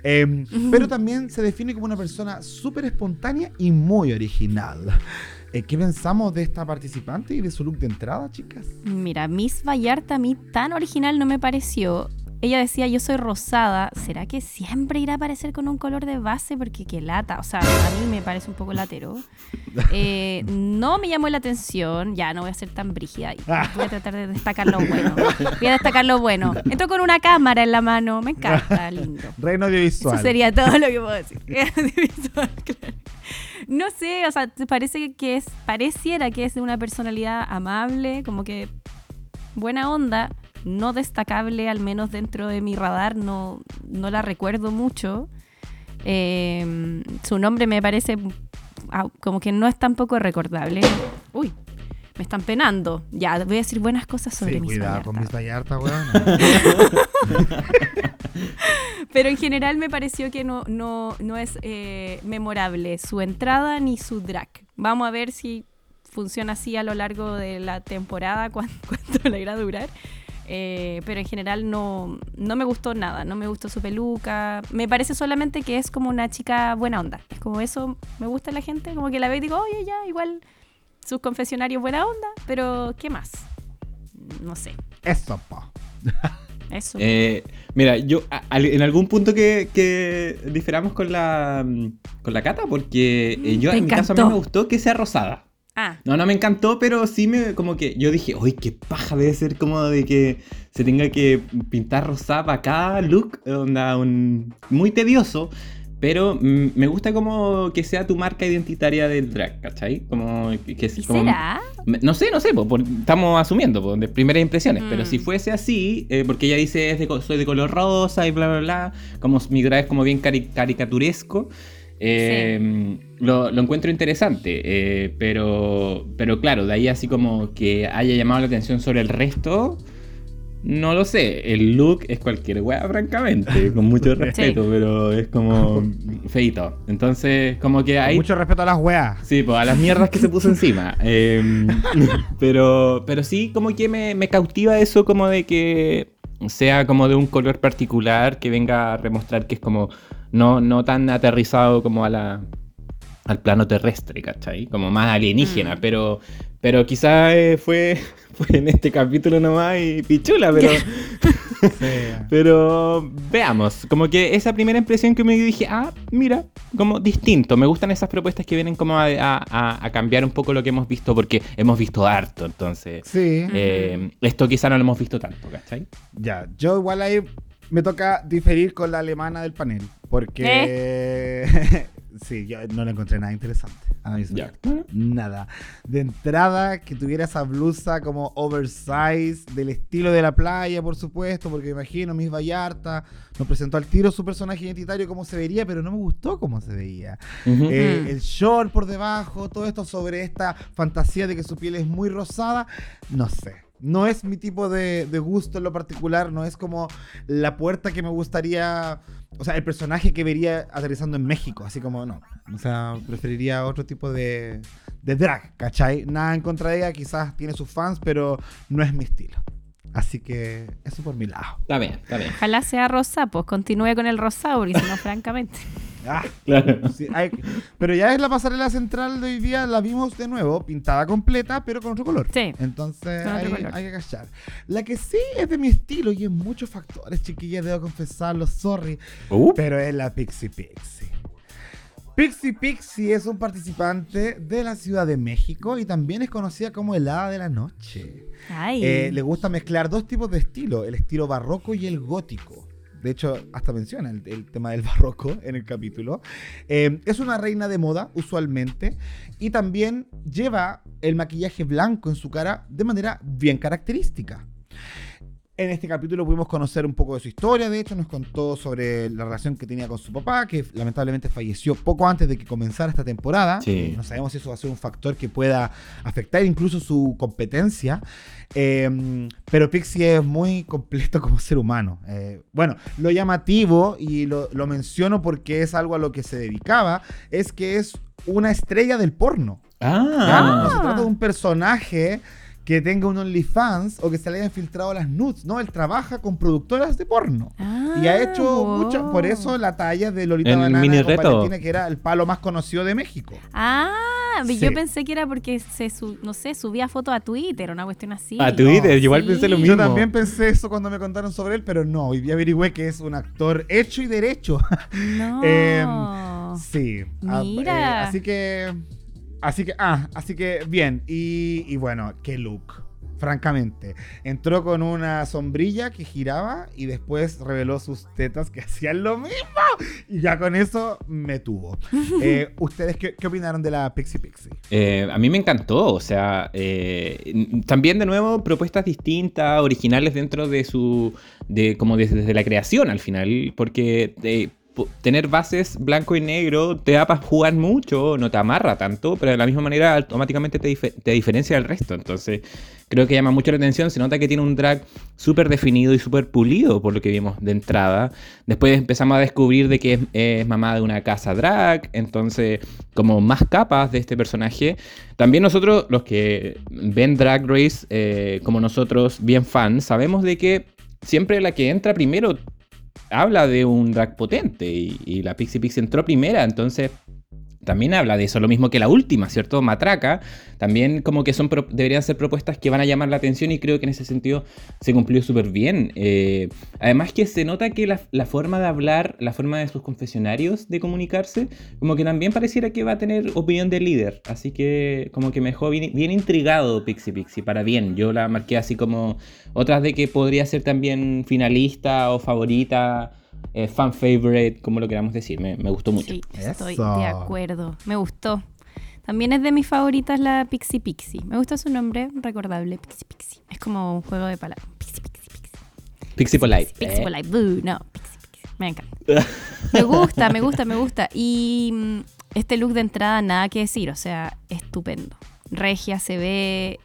Eh, pero también se define como una persona súper espontánea y muy original. Eh, ¿Qué pensamos de esta participante y de su look de entrada, chicas? Mira, Miss Vallarta a mí tan original no me pareció. Ella decía, yo soy rosada. ¿Será que siempre irá a aparecer con un color de base? Porque qué lata. O sea, a mí me parece un poco latero. Eh, no me llamó la atención. Ya, no voy a ser tan brígida. Voy a tratar de destacar lo bueno. Voy a destacar lo bueno. Entró con una cámara en la mano. Me encanta, lindo. Reino audiovisual. Eso sería todo lo que puedo decir. Audiovisual, claro. No sé, o sea, te parece que es, pareciera que es de una personalidad amable, como que buena onda, no destacable, al menos dentro de mi radar, no, no la recuerdo mucho. Eh, su nombre me parece ah, como que no es tampoco recordable. Uy, me están penando. Ya, voy a decir buenas cosas sobre Sí, mis cuidado con Miss Vallarta. Pero en general me pareció que no, no, no es eh, memorable su entrada ni su drag. Vamos a ver si funciona así a lo largo de la temporada, cuán- cuánto le irá a durar. Eh, pero en general no, no me gustó nada, no me gustó su peluca. Me parece solamente que es como una chica buena onda. Es como eso, me gusta la gente, como que la veo y digo, oye, ya, igual sus confesionarios buena onda, pero ¿qué más? No sé, Eso, po. eso. Eh, mira, yo a- en algún punto que, que diferamos con la mm, con la cata, porque eh, yo Me en mi caso a mí me gustó que sea rosada. Ah, No, no me encantó, pero sí me como que yo dije, uy, qué paja debe ser como de que se tenga que pintar rosada para cada look, onda, un, muy tedioso. Pero mm, me gusta como que sea tu marca identitaria del drag, ¿cachai? Como que, que es ¿y como- será? No sé, no sé, po, por- estamos asumiendo po, de primeras impresiones, pero Mm. si fuese así, eh, porque ella dice es de soy de color rosa y bla, bla, bla, como mi drag es como bien cari- caricaturesco, eh, lo, lo encuentro interesante, eh, pero, pero claro, de ahí así como que haya llamado la atención sobre el resto, no lo sé, el look es cualquier weá, francamente, con mucho respeto, pero es como feito. Entonces, como que Con ahí... Mucho respeto a las weas. Sí, pues a las mierdas que se puso encima. Eh, pero, pero sí, como que me, me cautiva eso como de que sea como de un color particular que venga a remostrar que es como no, no tan aterrizado como a la, al plano terrestre, ¿cachai? Como más alienígena, Mm. pero, pero quizás fue, fue en este capítulo nomás y pichula, pero, pero veamos, como que esa primera impresión que me dije, ah, mira, como distinto, me gustan esas propuestas que vienen como a, a- a cambiar un poco lo que hemos visto, porque hemos visto harto, entonces, Sí. eh, esto quizá no lo hemos visto tanto, ¿cachai? Ya, yo igual ahí me toca diferir con la alemana del panel. Porque. sí, yo no le encontré nada interesante. A mí Ya. Nada. De entrada, que tuviera esa blusa como oversize, del estilo de la playa, por supuesto, porque me imagino Miss Vallarta nos presentó al tiro su personaje identitario cómo se vería, pero no me gustó cómo se veía. Eh, Mm. El short por debajo, todo esto sobre esta fantasía de que su piel es muy rosada, no sé. No es mi tipo de, de gusto en lo particular, no es como la puerta que me gustaría, o sea, el personaje que vería aterrizando en México, así como no. O sea, preferiría otro tipo de, de drag, ¿cachai? Nada en contra de ella, quizás tiene sus fans, pero no es mi estilo. Así que eso por mi lado. Está bien, está bien. Ojalá sea rosa, pues continúe con el rosado, porque si no, francamente. Ah, Claro. Sí, hay- pero ya es la pasarela central de hoy día, la vimos de nuevo, pintada completa, pero con otro color. Sí. Entonces hay, color. hay que cachar. La que sí es de mi estilo y en muchos factores, chiquillas, debo confesarlo, sorry, Uh, pero es la Pixie Pixie. Pixie Pixie es un participante de la Ciudad de México y también es conocida como el Hada de la Noche. Ay. Eh, le gusta mezclar dos tipos de estilo, el estilo barroco y el gótico. De hecho, hasta menciona el, tema del barroco en el capítulo. Eh, es una reina de moda, usualmente, y también lleva el maquillaje blanco en su cara de manera bien característica. En este capítulo pudimos conocer un poco de su historia, de hecho nos contó sobre la relación que tenía con su papá, que lamentablemente falleció poco antes de que comenzara esta temporada. Sí. No sabemos si eso va a ser un factor que pueda afectar incluso su competencia. Eh, pero Pixie es muy completo como ser humano. Eh, bueno, lo llamativo, y lo, lo menciono porque es algo a lo que se dedicaba, es que es una estrella del porno. Ah, No se trata de un personaje que tenga un OnlyFans o que se le hayan filtrado las nudes. No, él trabaja con productoras de porno. y ha hecho Ah, mucho, por eso la talla de Lolita El Banana mini reto. Que era el palo más conocido de México. Ah, Sí. yo pensé que era porque se, no sé, subía fotos a Twitter, una cuestión así. a Twitter, no, igual sí. pensé lo mismo. Yo también pensé eso cuando me contaron sobre él, pero no, hoy día averigüé que es un actor hecho y derecho. No. Em, sí. Ah, Mira. eh, así que. Así que. Ah, así que bien. Y, y bueno, qué look. Francamente. Entró con una sombrilla que giraba y después reveló sus tetas que hacían lo mismo. Y ya con eso me tuvo. Eh, ¿Ustedes qué, qué opinaron de la Pixie Pixie? Eh, a mí me encantó, o sea, eh, también de nuevo propuestas distintas, originales dentro de su, de como desde, desde la creación al final, porque eh, po- tener bases blanco y negro te da para jugar mucho, no te amarra tanto, pero de la misma manera automáticamente te, te diferencia del resto, entonces creo que llama mucho la atención, se nota que tiene un drag súper definido y súper pulido por lo que vimos de entrada, después empezamos a descubrir de que es, es mamá de una casa drag, entonces como más capas de este personaje. También nosotros, los que ven Drag Race eh, como nosotros, bien fans, sabemos de que siempre la que entra primero habla de un drag potente y, y la Pixie Pixie entró primera, entonces también habla de eso, lo mismo que la última, ¿cierto? Matraca, también como que son deberían ser propuestas que van a llamar la atención y creo que en ese sentido se cumplió súper bien. Eh, además que se nota que la, forma de hablar, la forma de sus confesionarios de comunicarse, como que también pareciera que va a tener opinión de líder, así que como que me dejó bien, bien intrigado Pixie Pixie, para bien, yo la marqué así como otras de que podría ser también finalista o favorita. Eh, fan favorite, como lo queramos decir, me, me gustó mucho. Sí, estoy Eso. de acuerdo. Me gustó. También es de mis favoritas la Pixie Pixie. Me gusta su nombre, recordable, Pixie Pixie. Es como un juego de palabras. Pixie Pixie Pixie. Pixie Polite. Pixie eh. Polite. Boo, no, Pixie Pixie. Me encanta. Me gusta, me gusta, me gusta. Y mm, este look de entrada, nada que decir. O sea, estupendo. Regia se ve,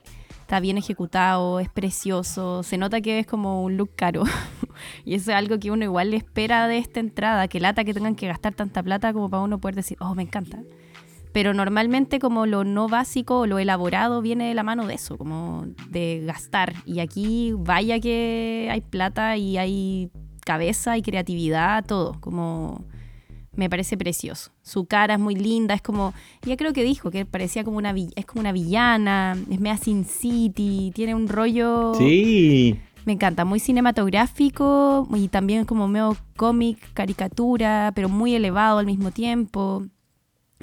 está bien ejecutado, es precioso. Se nota que es como un look caro. y eso es algo que uno igual le espera de esta entrada. Que lata que tengan que gastar tanta plata como para uno poder decir, oh, me encanta. Pero normalmente como lo no básico lo elaborado viene de la mano de eso, como de gastar. Y aquí vaya que hay plata y hay cabeza y creatividad, todo. Como me parece precioso. Su cara es muy linda, es como, ya creo que dijo que parecía como una es como una villana, es mea Sin City, tiene un rollo Sí. me encanta, muy cinematográfico y también como medio cómic, caricatura, pero muy elevado al mismo tiempo.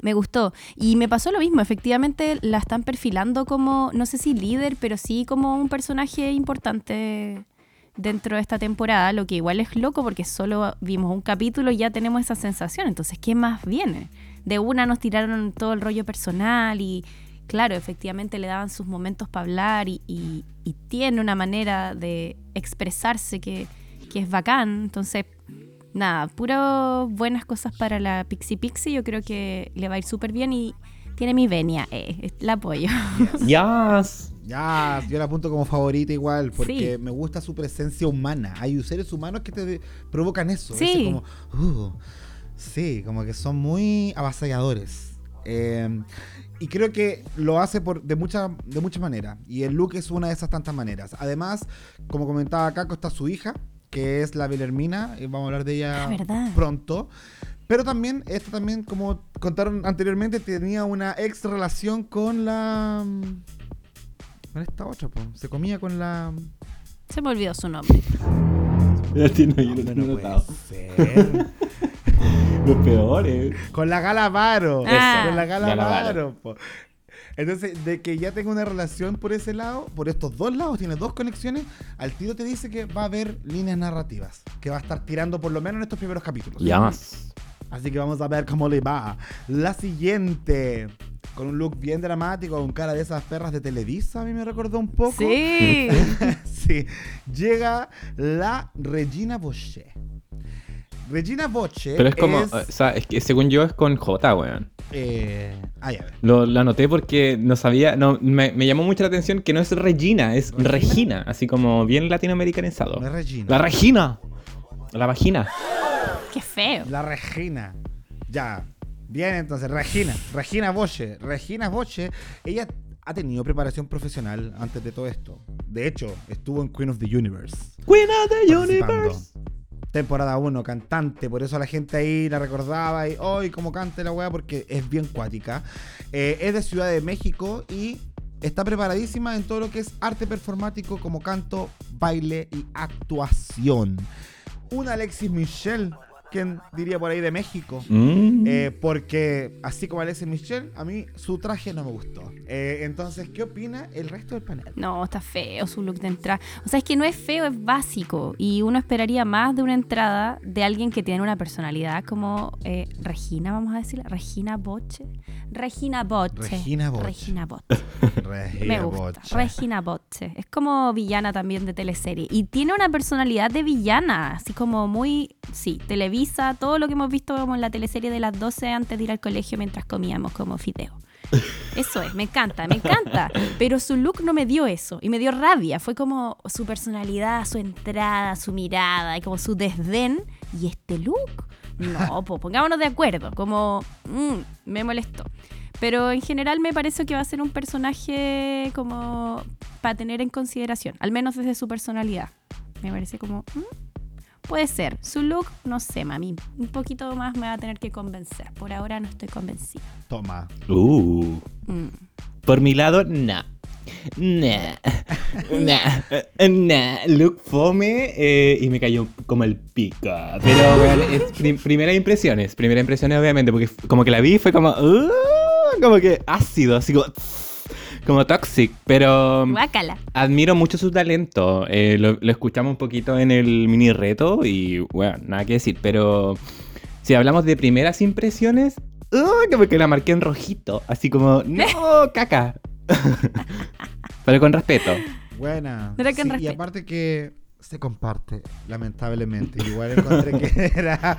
Me gustó. Y me pasó lo mismo, efectivamente la están perfilando como, no sé si líder, pero sí como un personaje importante dentro de esta temporada, lo que igual es loco porque solo vimos un capítulo y ya tenemos esa sensación. Entonces, ¿qué más viene? De una nos tiraron todo el rollo personal y, claro, efectivamente le daban sus momentos para hablar y, y- y tiene una manera de expresarse que, que es bacán. Entonces, nada, puro buenas cosas para la Pixie Pixie. Yo creo que le va a ir súper bien y tiene mi venia. Eh, la apoyo. Yes. Ya, yo la apunto como favorita igual, porque Sí. me gusta su presencia humana. Hay seres humanos que te provocan eso. Sí. ese como, uh, sí, como que son muy avasalladores. Eh, y creo que lo hace por, de, mucha, de muchas maneras. Y el look es una de esas tantas maneras. Además, como comentaba Caco, está su hija, que es la Belermina. y vamos a hablar de ella Ah, ¿verdad? pronto. Pero también, esta también, como contaron anteriormente, tenía una ex relación con la. Con esta otra, po. Se comía con la. Se me olvidó su nombre. Ya tiene yo no puede ser. Los peores. con la Galavaro. Ah. Con la Galavaro. Po. Entonces, de que ya tenga una relación por ese lado, por estos dos lados, tiene dos conexiones, al tiro te dice que va a haber líneas narrativas, que va a estar tirando por lo menos en estos primeros capítulos. Yes. Así que vamos a ver cómo le va. La siguiente, con un look bien dramático, con cara de esas perras de Televisa, a mí me recordó un poco. Sí. sí. Llega la Regina Boche. Regina Boche. Pero es como, es, o sea, es que según yo es con J, weón. eh, ay, a ver. Lo, lo anoté porque no sabía, no, me, me llamó mucho la atención que no es Regina, es ¿Regina? Regina, así como bien latinoamericanizado. No es Regina. La Regina. La vagina. Qué feo. La Regina. Ya. Bien, entonces, Regina. Regina Boche. Regina Boche. Ella ha tenido preparación profesional antes de todo esto. De hecho, estuvo en Queen of the Universe. Queen of the. Universe. Temporada 1, cantante, por eso la gente ahí la recordaba y hoy como cante la weá porque es bien cuática. Eh, es de Ciudad de México y está preparadísima en todo lo que es arte performático como canto, baile y actuación. Una Alexis Michelle, quien diría por ahí de México. Mm. Eh, porque así como Alexis Michelle, a mí su traje no me gustó. Eh, entonces, ¿qué opina el resto del panel? No, está feo su look de entrada. O sea, es que no es feo, es básico. Y uno esperaría más de una entrada de alguien que tiene una personalidad como eh, Regina, vamos a decirle. Regina Boche. Regina Boche. Regina Boche. Regina Boche. Regina Me gusta. Boche. Regina Boche. Es como villana también de teleserie. Y tiene una personalidad de villana, así como muy, sí, Televisa, todo lo que hemos visto como en la teleserie de las 12 antes de ir al colegio mientras comíamos como fideo. Eso es, me encanta, me encanta. Pero su look no me dio eso y me dio rabia. Fue como su personalidad, su entrada, su mirada y como su desdén. ¿Y este look? No, pongámonos de acuerdo. Como, mm, me molestó. Pero en general me parece que va a ser un personaje como para tener en consideración, al menos desde su personalidad. Me parece como, mm, puede ser. Su look, no sé, mami. Un poquito más me va a tener que convencer. Por ahora no estoy convencida. Toma. Uh. Mm. Por mi lado, no. Nah. Nah. Eh, Nah. Look fome eh, y me cayó como el pico. Pero, weón, es prim- primeras impresiones. Primeras impresiones, obviamente, porque como que la vi fue como. "Uh", como que ácido, así como. Como toxic. Pero Guácala. admiro mucho su talento. Eh, lo, lo escuchamos un poquito en el mini reto y, bueno, nada que decir. Pero si hablamos de primeras impresiones, ¡uh! como que la marqué en rojito. Así como, ¡no, caca! pero con respeto. Buena. Pero con Sí, y aparte que se comparte, lamentablemente. Igual encontré que era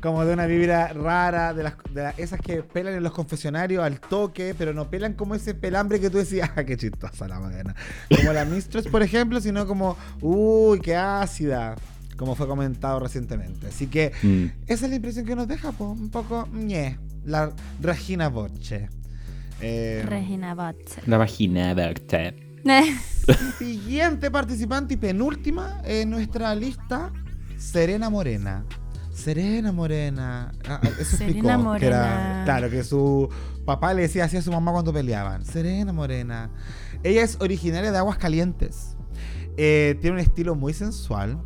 como de una vibra rara, de las de las- esas que pelan en los confesionarios al toque, pero no pelan como ese pelambre que tú decías, ah, qué chistosa la madena. Como la Mistress, por ejemplo, sino como, uy, qué ácida, como fue comentado recientemente. Así que Mm. esa es la impresión que nos deja, po, un poco, ñe, la Regina Boche. Eh, Regina Boche. La vagina, Berta. Siguiente participante y penúltima en nuestra lista, Serena Morena. Serena Morena. Ah, ah, eso Serena explicó. Que era, claro, que su papá le decía así a su mamá cuando peleaban. Serena Morena. Ella es originaria de Aguas Calientes. Eh, tiene un estilo muy sensual.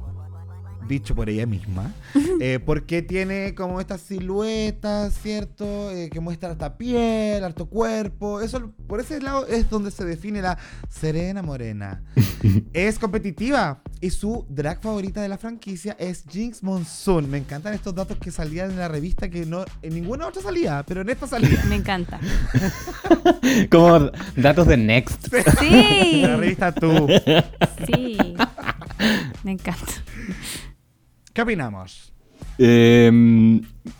Dicho por ella misma. eh, porque tiene como esta silueta, ¿cierto? Eh, que muestra harta piel, harto cuerpo. Eso, por ese lado es donde se define la Serena Morena. es competitiva y su drag favorita de la franquicia es Jinx Monsoon. Me encantan estos datos que salían en la revista que no en ninguna otra salía, pero en esta salía. Me encanta. Como datos de Next. Sí, En la revista Tú. sí. Me encanta. ¿Qué opinamos? Eh,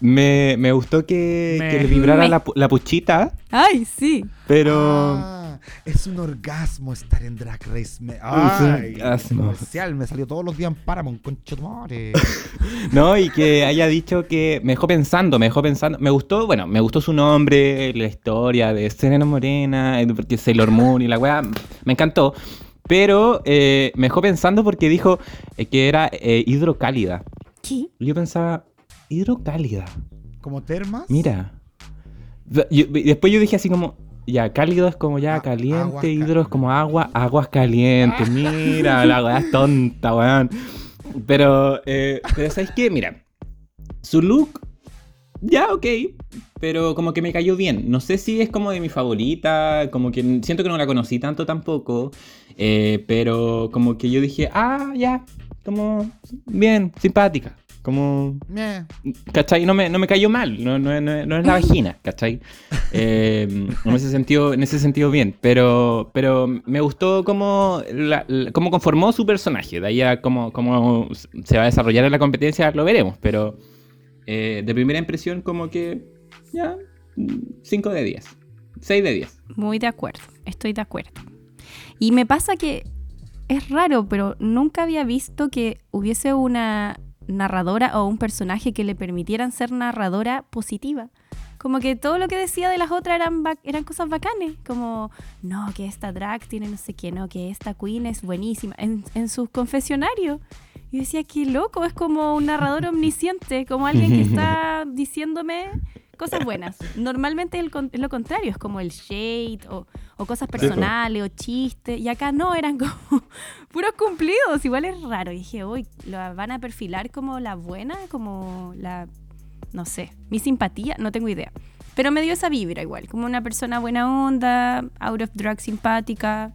me, me gustó que, Me- que le vibrara Me- la, pu- la puchita, Ay, sí. pero... Ah, es un orgasmo estar en Drag Race. Me, ay, orgasmo. comercial, me salió todos los días en Paramount, concha tu madre. No, y que haya dicho que me dejó pensando, me dejó pensando. Me gustó, bueno, me gustó su nombre, la historia de Serena Morena, eh, porque Sailor Moon y la weá, me encantó. Pero eh, me dejó pensando porque dijo eh, que era eh, hidrocálida. ¿Qué? Yo pensaba, hidrocálida, Como termas. mira. Yo- y después yo dije así como, ya, cálido es como ya A- aguas caliente, hidro es como agua, aguas calientes, mira, la weá es tonta, weón. Pero, eh, pero ¿sabes qué? Mira, su look, ya, ok, pero como que me cayó bien. No sé si es como de mi favorita, como que siento que no la conocí tanto tampoco, eh, pero como que yo dije, ah, ya, como bien, simpática. Como, Meh. ¿cachai? No me, no me cayó mal, no, no, no- no es la vagina, ¿cachai? Eh, en, ese sentido, en ese sentido bien, pero, pero me gustó cómo, la- la- cómo conformó su personaje, de ahí a cómo, cómo se va a desarrollar en la competencia lo veremos, pero eh, de primera impresión como que ya 5 de 10, 6 de 10. Muy de acuerdo, estoy de acuerdo. Y me pasa que es raro, pero nunca había visto que hubiese una narradora o un personaje que le permitieran ser narradora positiva. Como que todo lo que decía de las otras eran, cosas bacanes. Como, no, que esta drag tiene no sé qué, no, que esta queen es buenísima. En, en sus confesionarios. Y decía, qué loco, es como un narrador omnisciente, como alguien que está diciéndome cosas buenas. Normalmente es el es lo contrario, es como el shade o, o cosas personales o chistes. Y acá no, eran como puros cumplidos. Igual es raro. Y dije, uy, ¿la van a perfilar como la buena? Como la, no sé, mi simpatía, no tengo idea. Pero me dio esa vibra igual, como una persona buena onda, out of drug simpática.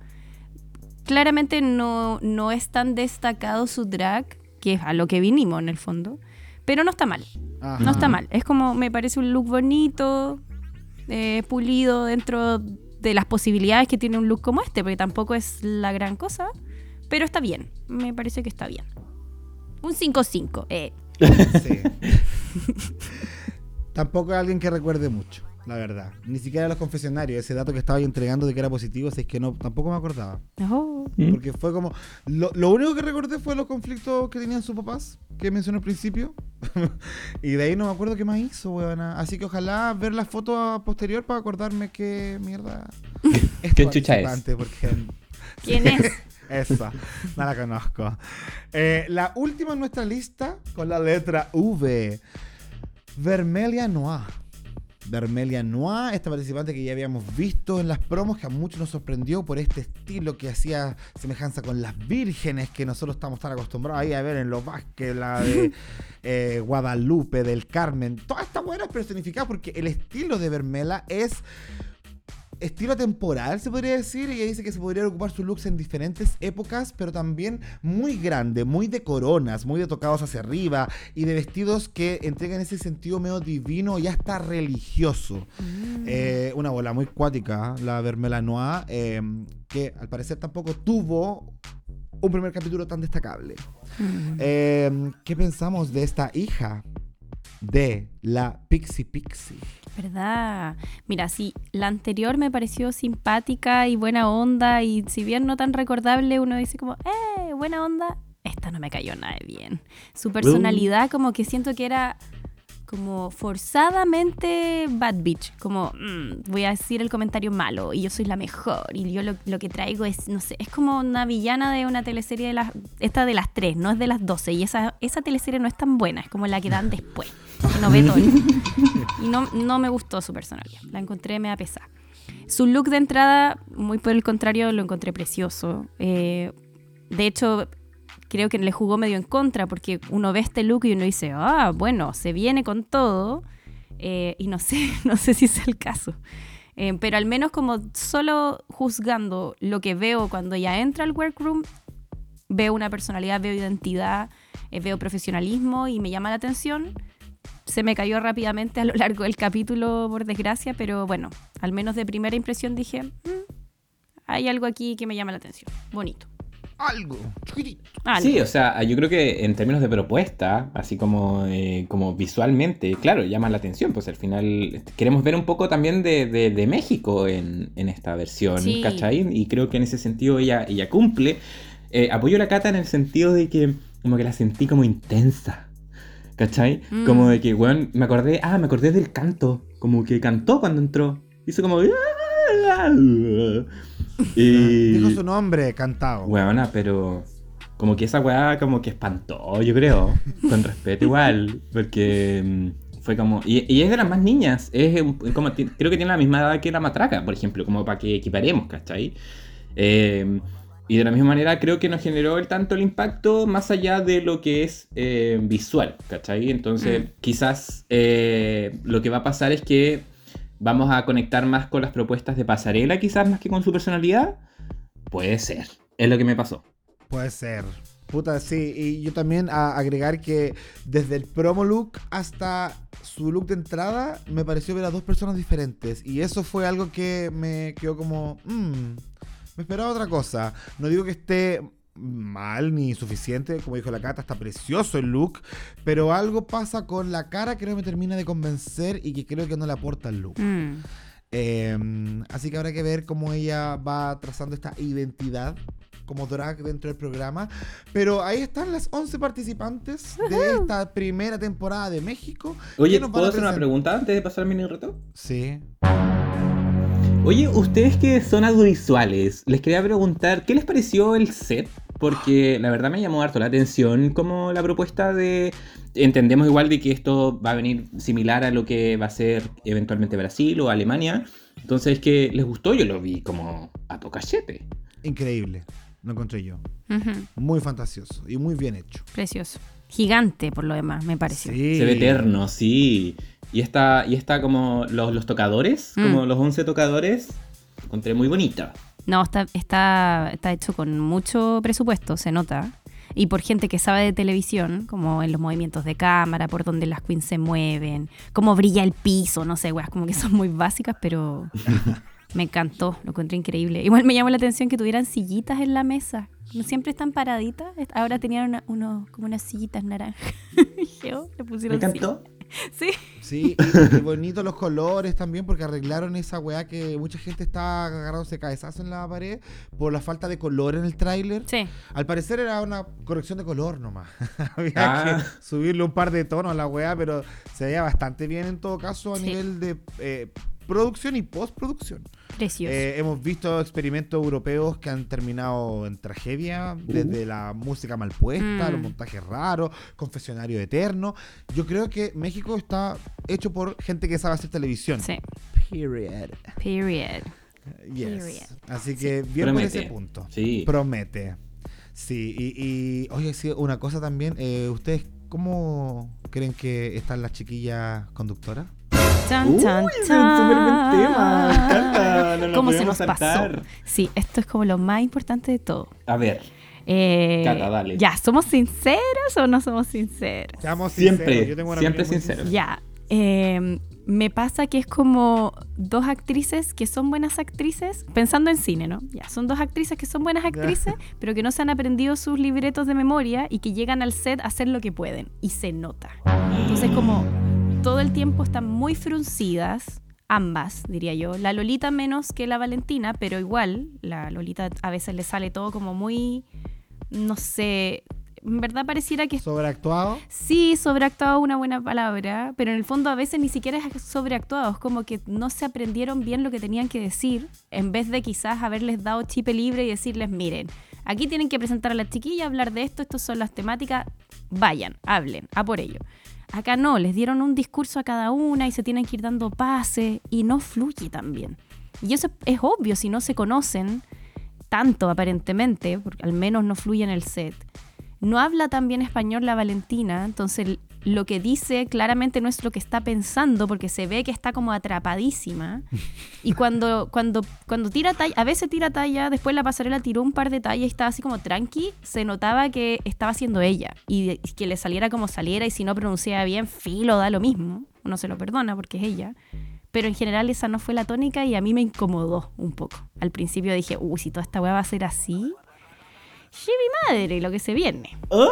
Claramente no, no es tan destacado su drag, que es a lo que vinimos en el fondo. Pero no está mal. Ajá. No está mal. Es como, me parece un look bonito, eh, pulido dentro de las posibilidades que tiene un look como este, porque tampoco es la gran cosa, pero está bien. Me parece que está bien. Un 5-5. Eh. Sí. Tampoco es alguien que recuerde mucho, la verdad. Ni siquiera los confesionarios, ese dato que estaba yo entregando de que era positivo, si es que no, tampoco me acordaba. Oh. Porque fue como. Lo, lo único que recordé fue los conflictos que tenían sus papás, que mencioné al principio. y de ahí no me acuerdo qué más hizo, weona. Así que ojalá ver la foto posterior para acordarme qué mierda. ¿Qué chucha es? Porque ¿Quién es? esa, no la conozco. Eh, la última en nuestra lista, con la letra V. Vermelia Noir. Vermelia Noir, esta participante que ya habíamos visto en las promos, que a muchos nos sorprendió por este estilo que hacía semejanza con las vírgenes que nosotros estamos tan acostumbrados ahí a ver en los Vázquez, la de eh, Guadalupe, del Carmen. Todas estas buenas personificadas porque el estilo de Vermela es estilo temporal, se podría decir. Ella dice que se podrían ocupar sus looks en diferentes épocas, pero también muy grande, muy de coronas, muy de tocados hacia arriba y de vestidos que entregan ese sentido medio divino y hasta religioso. Eh, una bola muy cuática, la Vermela Noir, eh, que al parecer tampoco tuvo un primer capítulo tan destacable. Mm. Eh, ¿Qué pensamos de esta hija de la Pixie Pixie? ¿Verdad? Mira, sí, la anterior me pareció simpática y buena onda y si bien no tan recordable, uno dice como, ¡eh, buena onda! Esta no me cayó nada bien. Su personalidad como que siento que era como forzadamente bad bitch, como mm, voy a decir el comentario malo y yo soy la mejor y yo lo, lo, que traigo es, no sé, es como una villana de una teleserie de las, esta de las tres, no es de las doce y esa, esa teleserie no es tan buena, es como la que dan después, no ve todo. y no, no me gustó su personalidad, la encontré me da pesar. Su look de entrada, muy por el contrario, lo encontré precioso. Eh, de hecho, creo que le jugó medio en contra porque uno ve este look y uno dice, ah, bueno, se viene con todo. Eh, y no sé, no sé si es el caso. Eh, pero al menos como solo juzgando lo que veo cuando ya entra al workroom, veo una personalidad, veo identidad, eh, veo profesionalismo y me llama la atención. Se me cayó rápidamente a lo largo del capítulo, por desgracia, pero bueno, al menos de primera impresión dije, mm, hay algo aquí que me llama la atención. Bonito algo. Sí, o sea, yo creo que en términos de propuesta, así como, eh, como visualmente, claro, llama la atención, pues al final este, queremos ver un poco también de, México en, esta versión, ¿cachai? Y creo que en ese sentido ella, ella cumple. Eh, apoyo la Cata en el sentido de que como que la sentí como intensa. ¿Cachai? Mm. Como de que, bueno, me acordé, ah, me acordé del canto, como que cantó cuando entró. Hizo como... Y... Dijo su nombre cantado. Weona, pero como que esa weá como que espantó, yo creo. Con respeto igual. Porque mm, fue como. Y, es de las más niñas. Es como, creo que tiene la misma edad que la matraca, por ejemplo, como para que equiparemos, ¿cachai? Eh, y de la misma manera creo que nos generó el tanto el impacto más allá de lo que es eh, visual, ¿cachai? Entonces, mm. quizás eh, lo que va a pasar es que vamos a conectar más con las propuestas de pasarela quizás más que con su personalidad. Puede ser. Es lo que me pasó. Puede ser. Puta, sí. Y yo también a agregar que desde el promo look hasta su look de entrada me pareció ver a dos personas diferentes. Y eso fue algo que me quedó como... Mmm, me esperaba otra cosa. No digo que esté mal ni suficiente, como dijo la Cata, está precioso el look, pero algo pasa con la cara que no me termina de convencer y que creo que no le aporta el look. Mm. Em, así que habrá que ver cómo ella va trazando esta identidad como drag dentro del programa. Pero ahí están las 11 participantes de esta primera temporada de México. Oye, ¿puedo hacer una pregunta antes de pasar al mini reto? Sí. Oye, ustedes que son audiovisuales, les quería preguntar, ¿qué les pareció el set? Porque la verdad me llamó harto la atención como la propuesta de... Entendemos igual de que esto va a venir similar a lo que va a ser eventualmente Brasil o Alemania. Entonces, que les gustó? Yo lo vi como a tocachete. Increíble, lo encontré yo. Muy fantasioso y muy bien hecho. Precioso. Gigante por lo demás, me pareció. Se ve eterno, sí. Y está, y está como los, tocadores, mm. como los 11 tocadores, encontré muy bonita. No, está, está, está hecho con mucho presupuesto, se nota. Y por gente que sabe de televisión, como en los movimientos de cámara, por donde las queens se mueven, cómo brilla el piso, no sé, weas, como que son muy básicas, pero me encantó, lo encontré increíble. Igual me llamó la atención que tuvieran sillitas en la mesa. Siempre están paraditas, ahora tenían uno, como unas sillitas naranjas. me encantó. Sí. Sí, y, bonitos los colores también, porque arreglaron esa weá que mucha gente está agarrándose cabezazo en la pared por la falta de color en el tráiler. Sí. Al parecer era una corrección de color nomás. Había que ah. subirle un par de tonos a la weá, pero se veía bastante bien en todo caso a nivel de eh, producción y postproducción. Precioso. Eh, hemos visto experimentos europeos que han terminado en tragedia, desde uh. la música mal puesta, los mm. montajes raros, confesionario eterno. Yo creo que México está hecho por gente que sabe hacer televisión. Sí. Period. Period. Yes. Así que bien por ese punto. Sí. Promete. Sí, y, oye, sí, una cosa también, eh, ¿ustedes cómo creen que están las chiquillas conductoras? Chan, chan, chan. ¿Cómo se nos pasó? Sí, esto es como lo más importante de todo. A ver. Eh, Cata, dale. Ya, ¿somos sinceros o no somos sinceros? Seamos siempre, Yo tengo siempre sinceros. Ya. Eh, me pasa que es como dos actrices que son buenas actrices, pensando en cine, ¿no? Ya, son dos actrices que son buenas actrices, pero que no se han aprendido sus libretos de memoria y que llegan al set a hacer lo que pueden. Y se nota. Entonces, como todo el tiempo están muy fruncidas, ambas, diría yo. La Lolita menos que la Valentina, pero igual, la Lolita a veces le sale todo como muy, no sé, en verdad pareciera que ¿Sobreactuado? sí, sobreactuado una buena palabra, pero en el fondo a veces ni siquiera es sobreactuado, es como que no se aprendieron bien lo que tenían que decir, en vez de quizás haberles dado chipe libre y decirles, miren, aquí tienen que presentar a la chiquilla, hablar de esto, estas son las temáticas, vayan, hablen, a por ello. Acá no, les dieron un discurso a cada una y se tienen que ir dando pase y no fluye tan bien. Y eso es obvio si no se conocen tanto aparentemente, porque al menos no fluye en el set. No habla tan bien español la Valentina, entonces lo que dice claramente no es lo que está pensando porque se ve que está como atrapadísima. Y cuando, cuando, cuando tira talla, a veces tira talla, después la pasarela tiró un par de tallas y estaba así como tranqui, se notaba que estaba siendo ella y que le saliera como saliera y si no pronunciaba bien, filo da lo mismo. Uno se lo perdona porque es ella. Pero en general esa no fue la tónica y a mí me incomodó un poco. Al principio dije, uy, si toda esta weá va a ser así, mi madre, lo que se viene. ¡Oh!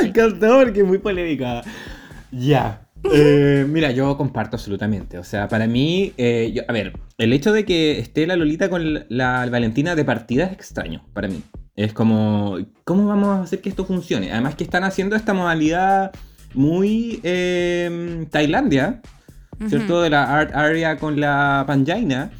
Me encantó porque es muy polémica. Ya. Eh, mira, yo comparto absolutamente. O sea, para mí, eh, a ver, el hecho de que esté la Lolita con la, Valentina de partida es extraño para mí. Es como, ¿cómo vamos a hacer que esto funcione? Además que están haciendo esta modalidad muy eh, Tailandia, ¿cierto? De la Art Area con la Panjaina.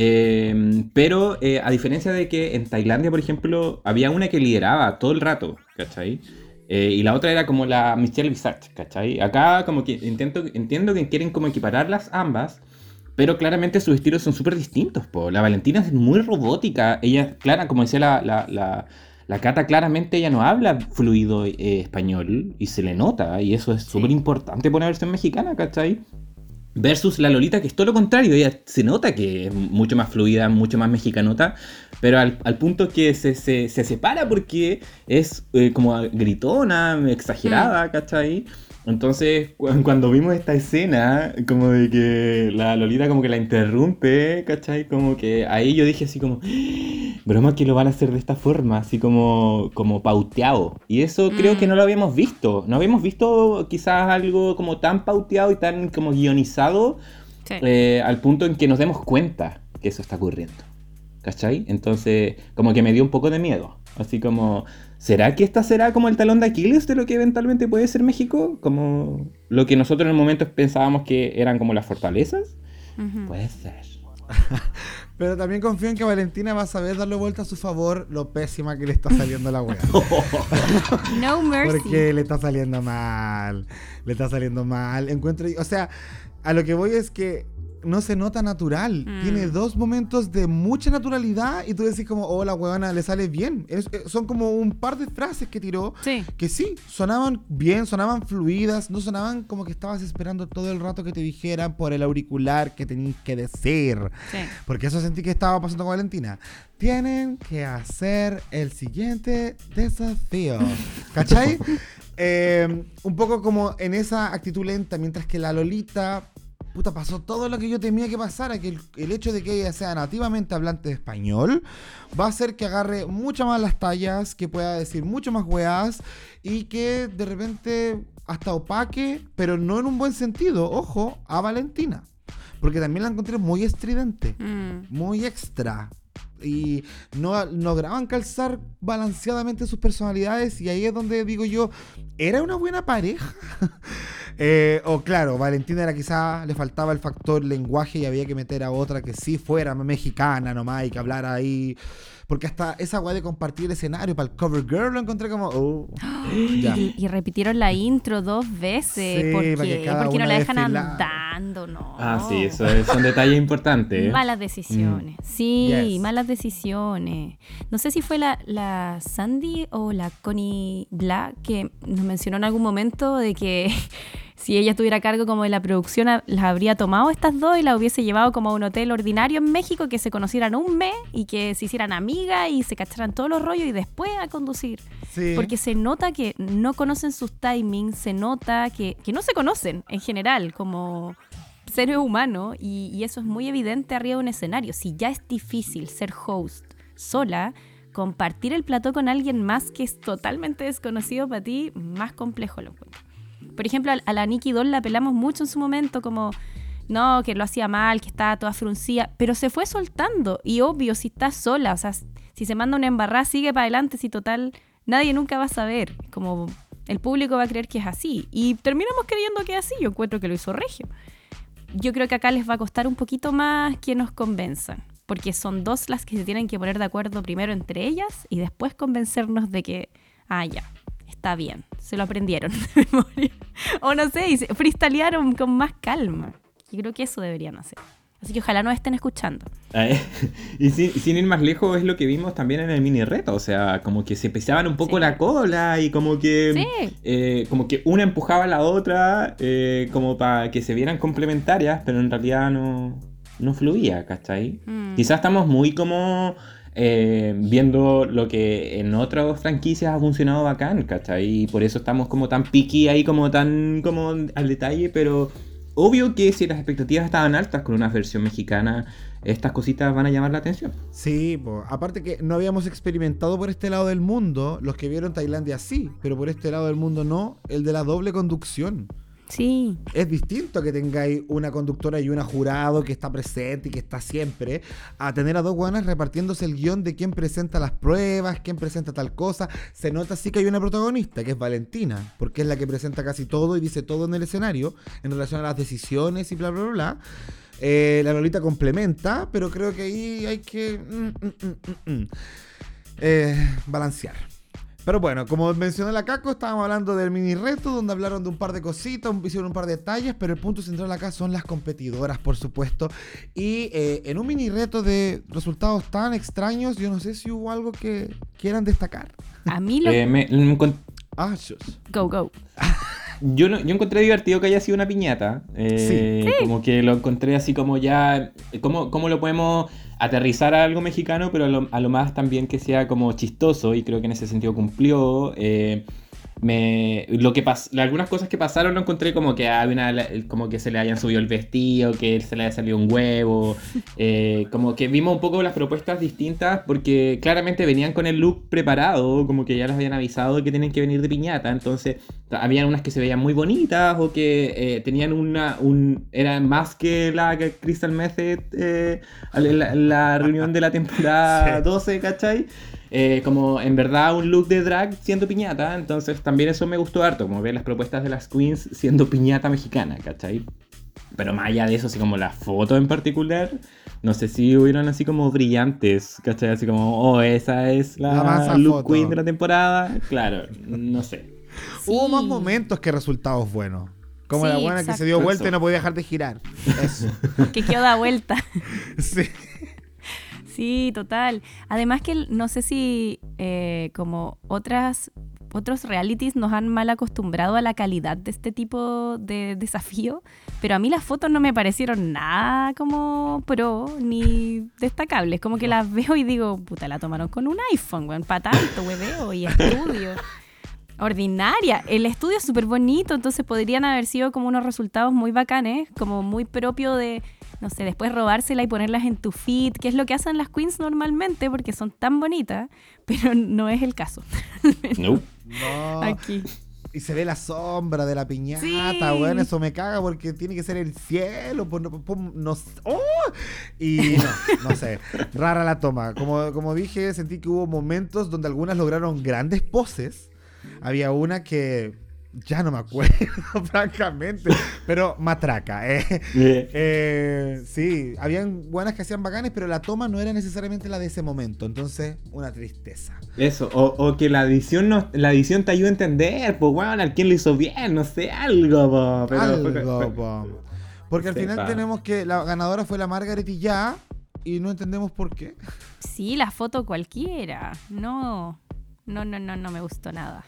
Em, pero eh, a diferencia de que en Tailandia, por ejemplo, había una que lideraba todo el rato, ¿cachai? Eh, y la otra era como la Michelle Visage, ¿cachai? Acá como que intento, entiendo que quieren como equipararlas ambas, pero claramente sus estilos son súper distintos, po. La Valentina es muy robótica, ella, clara, como decía la, la, la, la Cata, claramente ella no habla fluido eh, español y se le nota, y eso es súper importante por una versión mexicana, ¿cachai? Versus la Lolita, que es todo lo contrario, ella se nota que es mucho más fluida, mucho más mexicanota, pero al, punto que se, se, separa porque es eh, como gritona, exagerada, mm. ¿cachai? Entonces, cuando vimos esta escena, como de que la Lolita como que la interrumpe, ¿cachai? Como que ahí yo dije así como, broma que lo van a hacer de esta forma, así como, como pauteado. Y eso creo que no lo habíamos visto. No habíamos visto quizás algo como tan pauteado y tan como guionizado eh, al punto en que nos demos cuenta que eso está ocurriendo. ¿Cachai? Entonces, como que me dio un poco de miedo. Así como, ¿será que esta será como el talón de Aquiles de lo que eventualmente puede ser México? Como lo que nosotros en el momento pensábamos que eran como las fortalezas. Puede ser. Pero también confío en que Valentina va a saber darle vuelta a su favor lo pésima que le está saliendo la wea. no mercy. Porque le está saliendo mal. Le está saliendo mal. Encuentro. O sea, a lo que voy es que no se nota natural. Mm. Tiene dos momentos de mucha naturalidad y tú decís como, oh, la huevona le sale bien. Eh, son como un par de frases que tiró que sí, sonaban bien, sonaban fluidas, no sonaban como que estabas esperando todo el rato que te dijeran por el auricular que tenías que decir. Porque eso sentí que estaba pasando con Valentina. Tienen que hacer el siguiente desafío. ¿Cachai? Eh, un poco como en esa actitud lenta, mientras que la Lolita puta, pasó todo lo que yo temía que pasara, que el, hecho de que ella sea nativamente hablante de español va a hacer que agarre muchas más las tallas, que pueda decir mucho más weas y que de repente hasta opaque, pero no en un buen sentido, ojo, a Valentina. Porque también la encontré muy estridente, mm. muy extra y no lograban calzar balanceadamente sus personalidades y ahí es donde digo yo, ¿era una buena pareja? Eh, o claro, Valentina era quizá, le faltaba el factor lenguaje y había que meter a otra que sí fuera mexicana nomás y que hablara ahí porque hasta esa weá de compartir el escenario para el cover girl lo encontré como. Oh, y, repitieron la intro dos veces. Sí, ¿Por qué? Porque no la dejan andando, ¿no? Ah, sí, eso es un detalle importante. Malas decisiones. Mm. Sí, malas decisiones. No sé si fue la, la Sandy o la Connie Black que nos mencionó en algún momento de que si ella estuviera a cargo como de la producción, las habría tomado estas dos y las hubiese llevado como a un hotel ordinario en México, que se conocieran un mes y que se hicieran amigas y se cacharan todos los rollos y después a conducir. Porque se nota que no conocen sus timings, se nota que, no se conocen en general como seres humanos y, y eso es muy evidente arriba de un escenario. Si ya es difícil ser host sola, compartir el plató con alguien más que es totalmente desconocido para ti, más complejo lo encuentro. Por ejemplo, a la Nikki Doll la pelamos mucho en su momento, como no, que lo hacía mal, que estaba toda fruncida, pero se fue soltando. Y obvio, si está sola, o sea, si se manda una embarrada, sigue para adelante, si total nadie nunca va a saber. Como el público va a creer que es así. Y terminamos creyendo que es así. Yo encuentro que lo hizo Regio. Yo creo que acá les va a costar un poquito más que nos convenzan. Porque son dos las que se tienen que poner de acuerdo primero entre ellas y después convencernos de que, ah, ya, está bien. Se lo aprendieron de memoria. O no sé, y se freestylearon con más calma. Yo creo que eso deberían hacer. Así que ojalá nos estén escuchando. Y sin, sin ir más lejos es lo que vimos también en el mini reto, o sea, como que se pisaban un poco Sí. la cola y como que Sí. eh, como que una empujaba a la otra eh, como para que se vieran complementarias, pero en realidad no, no fluía, ¿cachai? Mm. Quizás estamos muy como eh, viendo lo que en otras franquicias ha funcionado bacán, ¿cachai? Y por eso estamos como tan picky ahí, como tan como al detalle, pero obvio que si las expectativas estaban altas con una versión mexicana, estas cositas van a llamar la atención. Sí, po. aparte que no habíamos experimentado por este lado del mundo, los que vieron Tailandia sí, pero por este lado del mundo no, el de la doble conducción. Sí. Es distinto que tengáis una conductora y una jurado que está presente y que está siempre, a tener a dos guanas repartiéndose el guion de quién presenta las pruebas, quién presenta tal cosa. Se nota sí que hay una protagonista, que es Valentina, porque es la que presenta casi todo y dice todo en el escenario en relación a las decisiones y bla, bla, bla. bla. Eh, la Lolita complementa, pero creo que ahí hay que mm, mm, mm. Eh, balancear. Pero bueno, como mencionó la Caco, estábamos hablando del mini reto, donde hablaron de un par de cositas, hicieron un par de detalles, pero el punto central acá son las competidoras, por supuesto. Y eh, en un mini reto de resultados tan extraños, yo no sé si hubo algo que quieran destacar. A mí lo... Eh, me- Ah, shush. Go, go. yo, no- yo encontré divertido que haya sido una piñata. Eh, Sí. Como que lo encontré así como ya. ¿Cómo, cómo lo podemos aterrizar a algo mexicano, pero a lo, a lo más también que sea como chistoso? Y creo que en ese sentido cumplió. Eh, me, lo que pas- algunas cosas que pasaron lo encontré como que había una- como que se le hayan subido el vestido, que se le haya salido un huevo, eh, como que vimos un poco las propuestas distintas porque claramente venían con el look preparado, como que ya les habían avisado que tienen que venir de piñata, entonces habían unas que se veían muy bonitas o que eh, tenían una, un, eran más que la Crystal Method eh, la, la reunión de la temporada Sí. 12, ¿cachai? Eh, como en verdad un look de drag siendo piñata, entonces también eso me gustó harto, como ver las propuestas de las queens siendo piñata mexicana, ¿cachai? Pero más allá de eso, así como las fotos en particular, no sé si hubieron así como brillantes, ¿cachai? Así como, oh, esa es la, La masa look foto. queen de la temporada, claro, no sé. Hubo Sí. más momentos que resultados buenos. Como Sí, la buena que se exacto. dio vuelta y no podía dejar de girar. Eso. Que quedó da vuelta. sí. Sí, total. Además que no sé si eh, como otras otros realities nos han mal acostumbrado a la calidad de este tipo de desafío, pero a mí las fotos no me parecieron nada como pro ni destacables. Como que las veo y digo, puta, la tomaron con un iPhone, weón, para tanto, hueveo y estudio. Ordinaria. El estudio es súper bonito, entonces podrían haber sido como unos resultados muy bacanes, como muy propio de, no sé, después robársela y ponerlas en tu feed, que es lo que hacen las queens normalmente porque son tan bonitas, pero no es el caso No. No. aquí. Y se ve la sombra de la piñata, Sí. weón. Eso me caga porque tiene que ser el cielo. pues, no, pues, no sé. ¡Oh! Y no, no sé. Rara la toma. Como, como dije, sentí que hubo momentos donde algunas lograron grandes poses. Había una que ya no me acuerdo, francamente. Pero matraca. Eh. Eh, Eh, sí, habían buenas que hacían bacanes, pero la toma no era necesariamente la de ese momento. Entonces, una tristeza. Eso, o, o que la edición no, la edición te ayude a entender, pues bueno, al quién lo hizo bien, no sé, algo, po, pero Algo, fue- fue- po. Porque al Sepa. final tenemos que la ganadora fue la Margaret y ya, y no entendemos por qué. Sí, la foto cualquiera. No, no, no, no, no me gustó nada.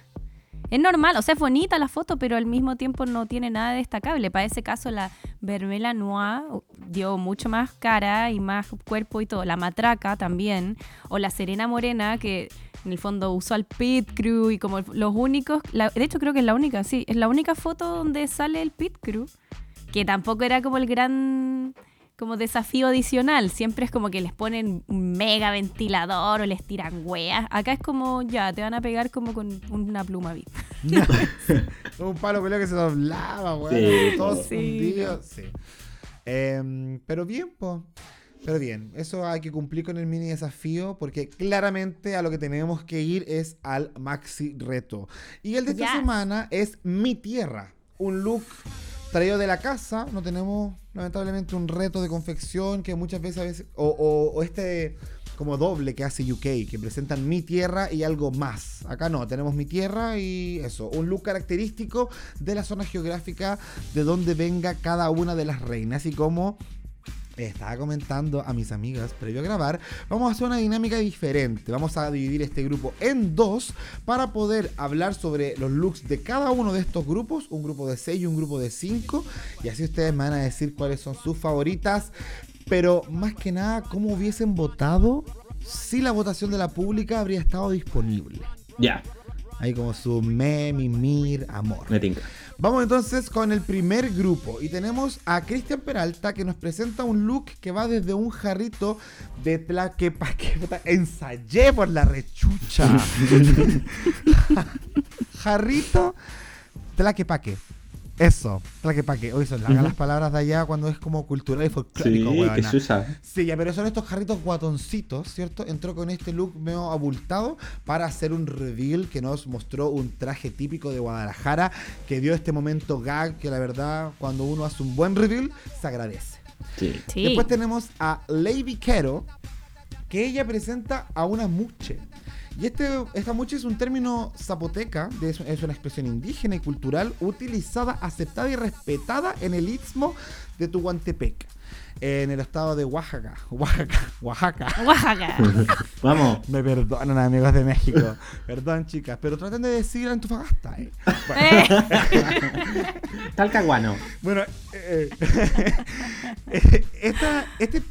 Es normal, o sea, es bonita la foto, pero al mismo tiempo no tiene nada destacable. Para ese caso, la Vermela Noir dio mucho más cara y más cuerpo y todo. La Matraca también. O la Serena Morena, que en el fondo usó al Pit Crew y como los únicos. de hecho, creo que es la única, sí. Es la única foto donde sale el Pit Crew. Que tampoco era como el gran como desafío adicional. Siempre es como que les ponen un mega ventilador o les tiran weas. Acá es como, ya, te van a pegar como con una pluma VIP. Un palo peleo que se doblaba, weón. Sí, todos. Sí. hundidos. Sí. Em, pero bien, po. Pero bien, eso hay que cumplir con el mini desafío porque claramente a lo que tenemos que ir es al maxi reto. Y el de esta Yes. semana es Mi Tierra, un look traído de la casa. No tenemos lamentablemente un reto de confección que muchas veces, a veces o, este como doble que hace UK, que presentan Mi Tierra y algo más. Acá no, tenemos Mi Tierra y eso, un look característico de la zona geográfica de donde venga cada una de las reinas y como estaba comentando a mis amigas previo a grabar, vamos a hacer una dinámica diferente. Vamos a dividir este grupo en dos para poder hablar sobre los looks de cada uno de estos grupos, un grupo de 6 y un grupo de 5, y así ustedes me van a decir cuáles son sus favoritas, pero más que nada, cómo hubiesen votado si la votación de la pública habría estado disponible. Ya, Ahí como su me, mi, mir, amor. me tinca. Vamos entonces con el primer grupo y tenemos a Cristian Peralta que nos presenta un look que va desde un jarrito de tlaquepaque. Ensayé por la rechucha. jarrito tlaquepaque. Eso, tlaquepaque. Oye, son largas las palabras de allá cuando es como cultural y Sí, folclórico, que huevona. Susa. Sí, ya, pero son estos jarritos guatoncitos, ¿cierto? Entró con este look medio abultado para hacer un reveal que nos mostró un traje típico de Guadalajara que dio este momento gag que la verdad cuando uno hace un buen reveal se agradece. Sí. Sí. Después tenemos a Lady Quero que ella presenta a una muche. Y este, esta muche es un término zapoteca, de- es, una expresión indígena y cultural utilizada, aceptada y respetada en el istmo de Tuhuantepec, en el estado de Oaxaca. Oaxaca, Oaxaca. Oaxaca. Vamos. Me perdonan amigos de México. Perdón chicas, pero traten de decir Antofagasta. Eh. Bueno, Eh, Talcahuano. Bueno, eh, eh, esta, este, eh,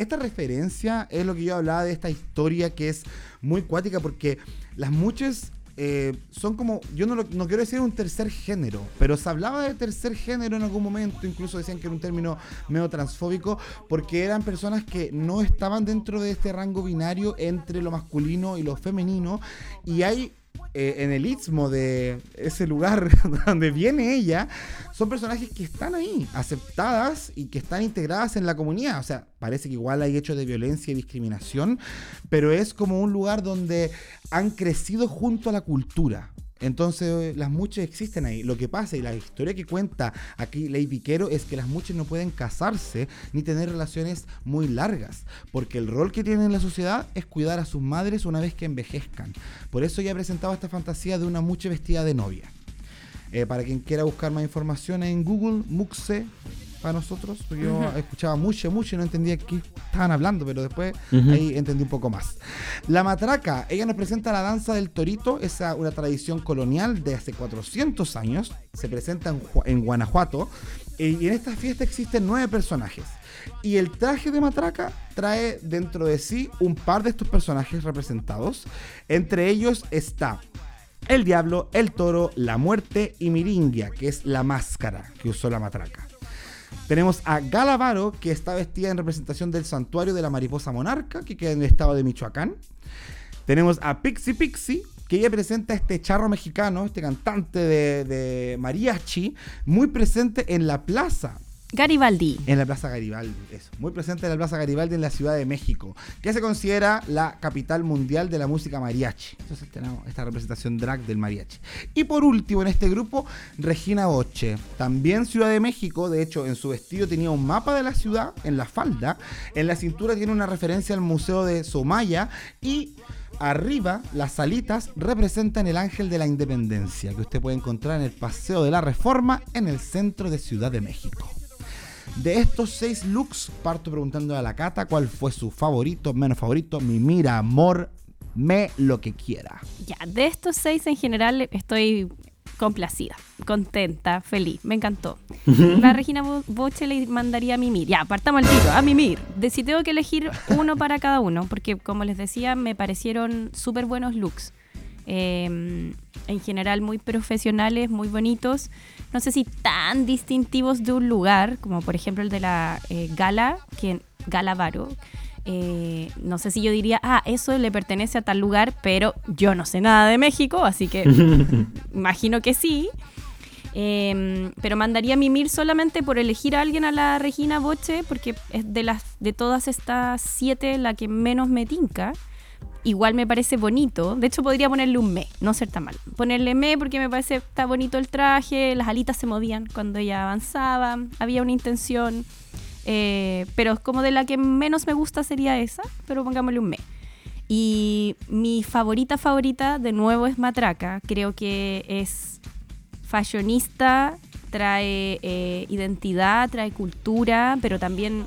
esta referencia es lo que yo hablaba de esta historia que es muy cuática porque las muchas eh, son como, yo no, no quiero decir un tercer género, pero se hablaba de tercer género en algún momento, incluso decían que era un término medio transfóbico, porque eran personas que no estaban dentro de este rango binario entre lo masculino y lo femenino, y hay eh, en el istmo de ese lugar donde viene ella, son personajes que están ahí, aceptadas y que están integradas en la comunidad. O sea, parece que igual hay hechos de violencia y discriminación, pero es como un lugar donde han crecido junto a la cultura. Entonces las muchas existen ahí. Lo que pasa y la historia que cuenta aquí Ley Piquero es que las muchas no pueden casarse ni tener relaciones muy largas, porque el rol que tienen en la sociedad es cuidar a sus madres una vez que envejezcan. Por eso ella presentaba esta fantasía de una mucha vestida de novia. Eh, para quien quiera buscar más información en Google, Muxe para nosotros, porque yo escuchaba mucho, mucho y no entendía qué estaban hablando, pero después ahí entendí un poco más. La matraca, ella nos presenta la danza del torito, es una tradición colonial de hace 400 años, se presenta en, en Guanajuato, y en esta fiesta existen nueve personajes. Y el traje de matraca trae dentro de sí un par de estos personajes representados. Entre ellos está el diablo, el toro, la muerte y Miringia, que es la máscara que usó la matraca. Tenemos a Galavaro, que está vestida en representación del santuario de la mariposa monarca, que queda en el estado de Michoacán. Tenemos a Pixie Pixie, que ella presenta este charro mexicano, este cantante de, de mariachi, muy presente en la plaza Garibaldi. en la Plaza Garibaldi, eso. Muy presente en la Plaza Garibaldi en la Ciudad de México, que se considera la capital mundial de la música mariachi. Entonces tenemos esta representación drag del mariachi. Y por último, en este grupo, Regina Boche. También Ciudad de México, de hecho, en su vestido tenía un mapa de la ciudad en la falda. En la cintura tiene una referencia al Museo de Somaya y... Arriba, las alitas representan el ángel de la independencia que usted puede encontrar en el Paseo de la Reforma en el centro de Ciudad de México. De estos seis looks, parto preguntando a la Cata cuál fue su favorito, menos favorito, mi mira, amor, me lo que quiera. Ya, de estos seis en general estoy complacida, contenta, feliz, me encantó. La Regina Bo- Boche le mandaría a Mimir. Ya, partamos el tiro, a Mimir. De si tengo que elegir uno para cada uno, porque como les decía, me parecieron súper buenos looks. Eh, en general muy profesionales, muy bonitos. No sé si tan distintivos de un lugar, como por ejemplo el de la eh, Gala, que Gala Varo. Eh, no sé si yo diría, ah, eso le pertenece a tal lugar, pero yo no sé nada de México, así que imagino que sí. Em, pero mandaría a mimir solamente por elegir a alguien a la Regina Boche, porque es de, las, de todas estas siete la que menos me tinca. Igual me parece bonito. De hecho, podría ponerle un me, no ser tan mal. Ponerle me porque me parece está bonito el traje, las alitas se movían cuando ella avanzaba, había una intención. Eh, pero como de la que menos me gusta sería esa, pero pongámosle un me. Y mi favorita favorita, de nuevo, es Matraca. Creo que es fashionista, trae eh, identidad, trae cultura, pero también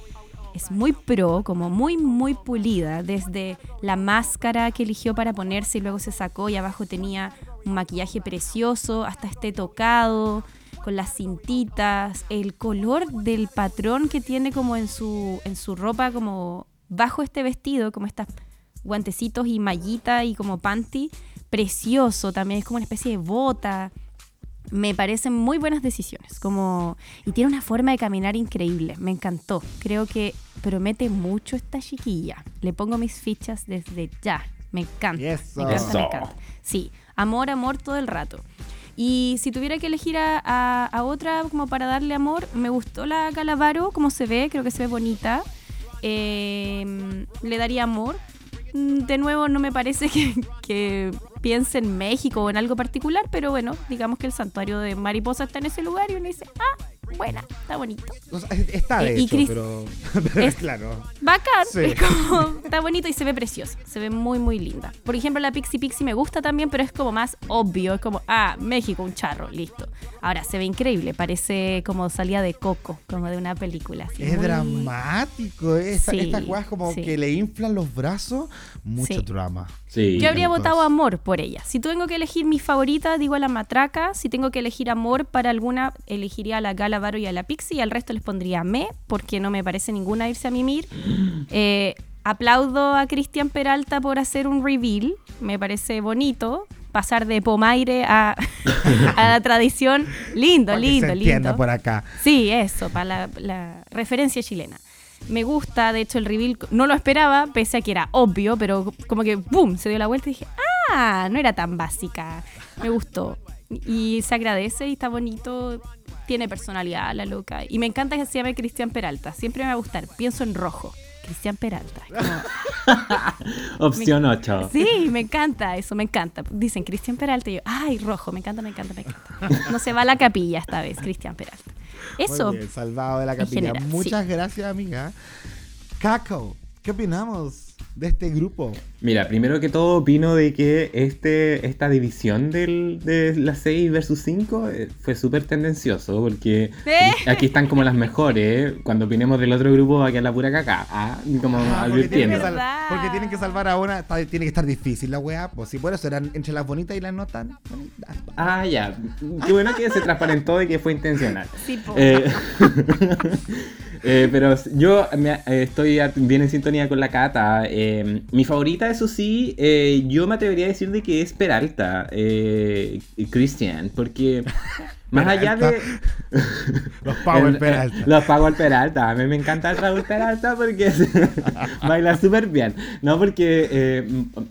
es muy pro, como muy, muy pulida, desde la máscara que eligió para ponerse y luego se sacó y abajo tenía un maquillaje precioso, hasta este tocado, con las cintitas, el color del patrón que tiene como en su, en su ropa, como bajo este vestido, como estas guantecitos y mallita y como panty, precioso, también es como una especie de bota me parecen muy buenas decisiones. Como, y tiene una forma de caminar increíble. Me encantó. Creo que promete mucho esta chiquilla. Le pongo mis fichas desde ya. Me encanta. Me encanta, me encanta. Sí, amor, amor todo el rato. Y si tuviera que elegir a, otra como para darle amor, me gustó la Calavaro, como se ve, creo que se ve bonita. Eh, le daría amor. Mm, de nuevo, no me parece que piense en México o en algo particular, pero bueno, digamos que el santuario de mariposa está en ese lugar y uno dice, ah, buena, está bonito. está de eh, hecho, pero, es claro. Bacán, está bonito y se ve precioso, se ve muy, muy linda. Por ejemplo, la Pixie Pixie me gusta también, pero es como más obvio, es como, ah, México, un charro, listo. Ahora, se ve increíble, parece como salía de Coco, como de una película. es dramático, esta, esta como que le inflan los brazos, mucho drama. Yo habría votado amor por ella. Si tengo que elegir mi favorita, digo a la matraca. Si tengo que elegir amor para alguna, elegiría a la Gala Varo y a la Pixie. Y al resto les pondría me, porque no me parece ninguna irse a mimir. Eh, aplaudo a Cristian Peralta por hacer un reveal. Me parece bonito. Pasar de Pomaire a, la tradición. Lindo, lindo, se lindo. por acá. Sí, eso, para la referencia chilena. Me gusta, de hecho el reveal no lo esperaba, pese a que era obvio, pero como que ¡boom! se dio la vuelta y dije, ¡ah! No era tan básica. Me gustó. Y se agradece y está bonito. Tiene personalidad la loca. Y me encanta que se llame Cristian Peralta. Siempre me va a gustar. Pienso en rojo. Cristian Peralta. Opción 8. Sí, me encanta eso, me encanta. Dicen Cristian Peralta y yo, ay, rojo, me encanta, me encanta, me encanta. No se va a la capilla esta vez, Cristian Peralta. Eso. salvado de la capilla. Muchas gracias, amiga. Caco, ¿qué opinamos? De este grupo? Mira, primero que todo opino de que este, esta división del, de las 6 versus 5 eh, fue súper tendencioso porque ¿Eh? aquí están como las mejores. Cuando opinemos del otro grupo, aquí a la pura caca. Ah, como ah, porque, tienen porque, tienen que salvar a una, tiene que estar difícil la weá. Pues si por eso eran entre las bonitas y las no tan bonitas. Ah, ya. Qué bueno que se transparentó y que fue intencional. Sí, eh, Eh, pero yo me, eh, estoy bien en sintonía con la Cata. Eh, mi favorita, eso sí, yo me atrevería a decir de que es Peralta, Christian, porque más allá de... los Power Peralta. Los Power Peralta. A mí me encanta el Raúl Peralta porque baila súper bien. No, porque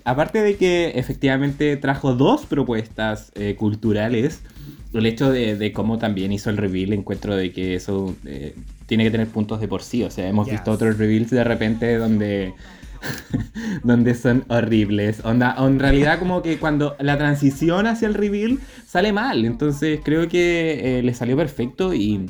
aparte de que efectivamente trajo dos propuestas culturales, el hecho de, cómo también hizo el reveal, encuentro de que eso eh, tiene que tener puntos de por sí. O sea, hemos visto otros reveals de repente donde, donde son horribles. Onda, en realidad como que cuando la transición hacia el reveal sale mal. Entonces creo que eh, le salió perfecto y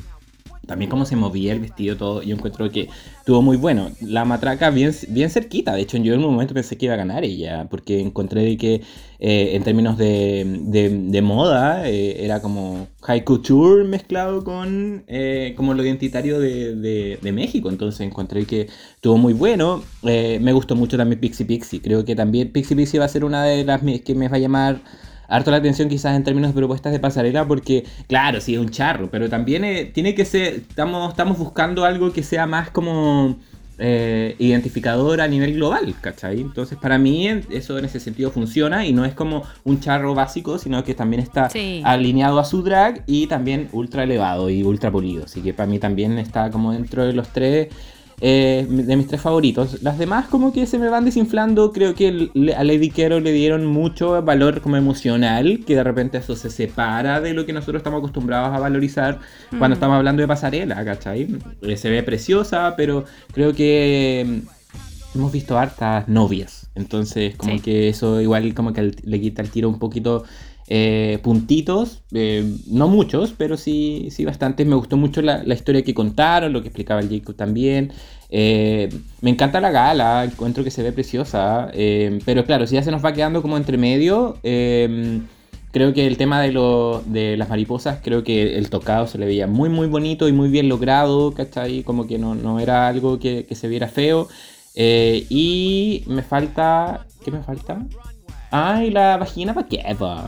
también cómo se movía el vestido, todo, yo encuentro que estuvo muy bueno. La matraca bien, bien cerquita, de hecho yo en un momento pensé que iba a ganar ella, porque encontré de que eh, en términos de, moda eh, era como high couture mezclado con eh, como lo identitario de, México, entonces encontré que estuvo muy bueno. me gustó mucho también Pixie Pixie, creo que también Pixie Pixie va a ser una de las que me va a llamar harto la atención quizás en términos de propuestas de pasarela porque, claro, sí es un charro, pero también eh, tiene que ser, estamos, estamos buscando algo que sea más como eh, identificador a nivel global, ¿cachai? Entonces para mí eso en ese sentido funciona y no es como un charro básico, sino que también está alineado a su drag y también ultra elevado y ultra polido, así que para mí también está como dentro de los tres eh, de mis tres favoritos. Las demás como que se me van desinflando. Creo que a Lady Kero le dieron mucho valor como emocional, que de repente eso se separa de lo que nosotros estamos acostumbrados a valorizar cuando mm. estamos hablando de pasarela, ¿cachai? Eh, se ve preciosa, pero creo que mm, hemos visto hartas novias. Entonces como que eso igual como que le quita el tiro un poquito eh, puntitos, eh, no muchos, pero sí, sí bastantes. Me gustó mucho la, historia que contaron, lo que explicaba el Jacob también. Eh, me encanta la gala, encuentro que se ve preciosa, pero claro, si ya se nos va quedando como entre medio, creo que el tema de, lo, de las mariposas, creo que el tocado se le veía muy muy bonito y muy bien logrado, ¿cachai? Como que no, no era algo que, que se viera feo. y me falta... ¿Qué me falta? Ay, la vagina, ¿para qué?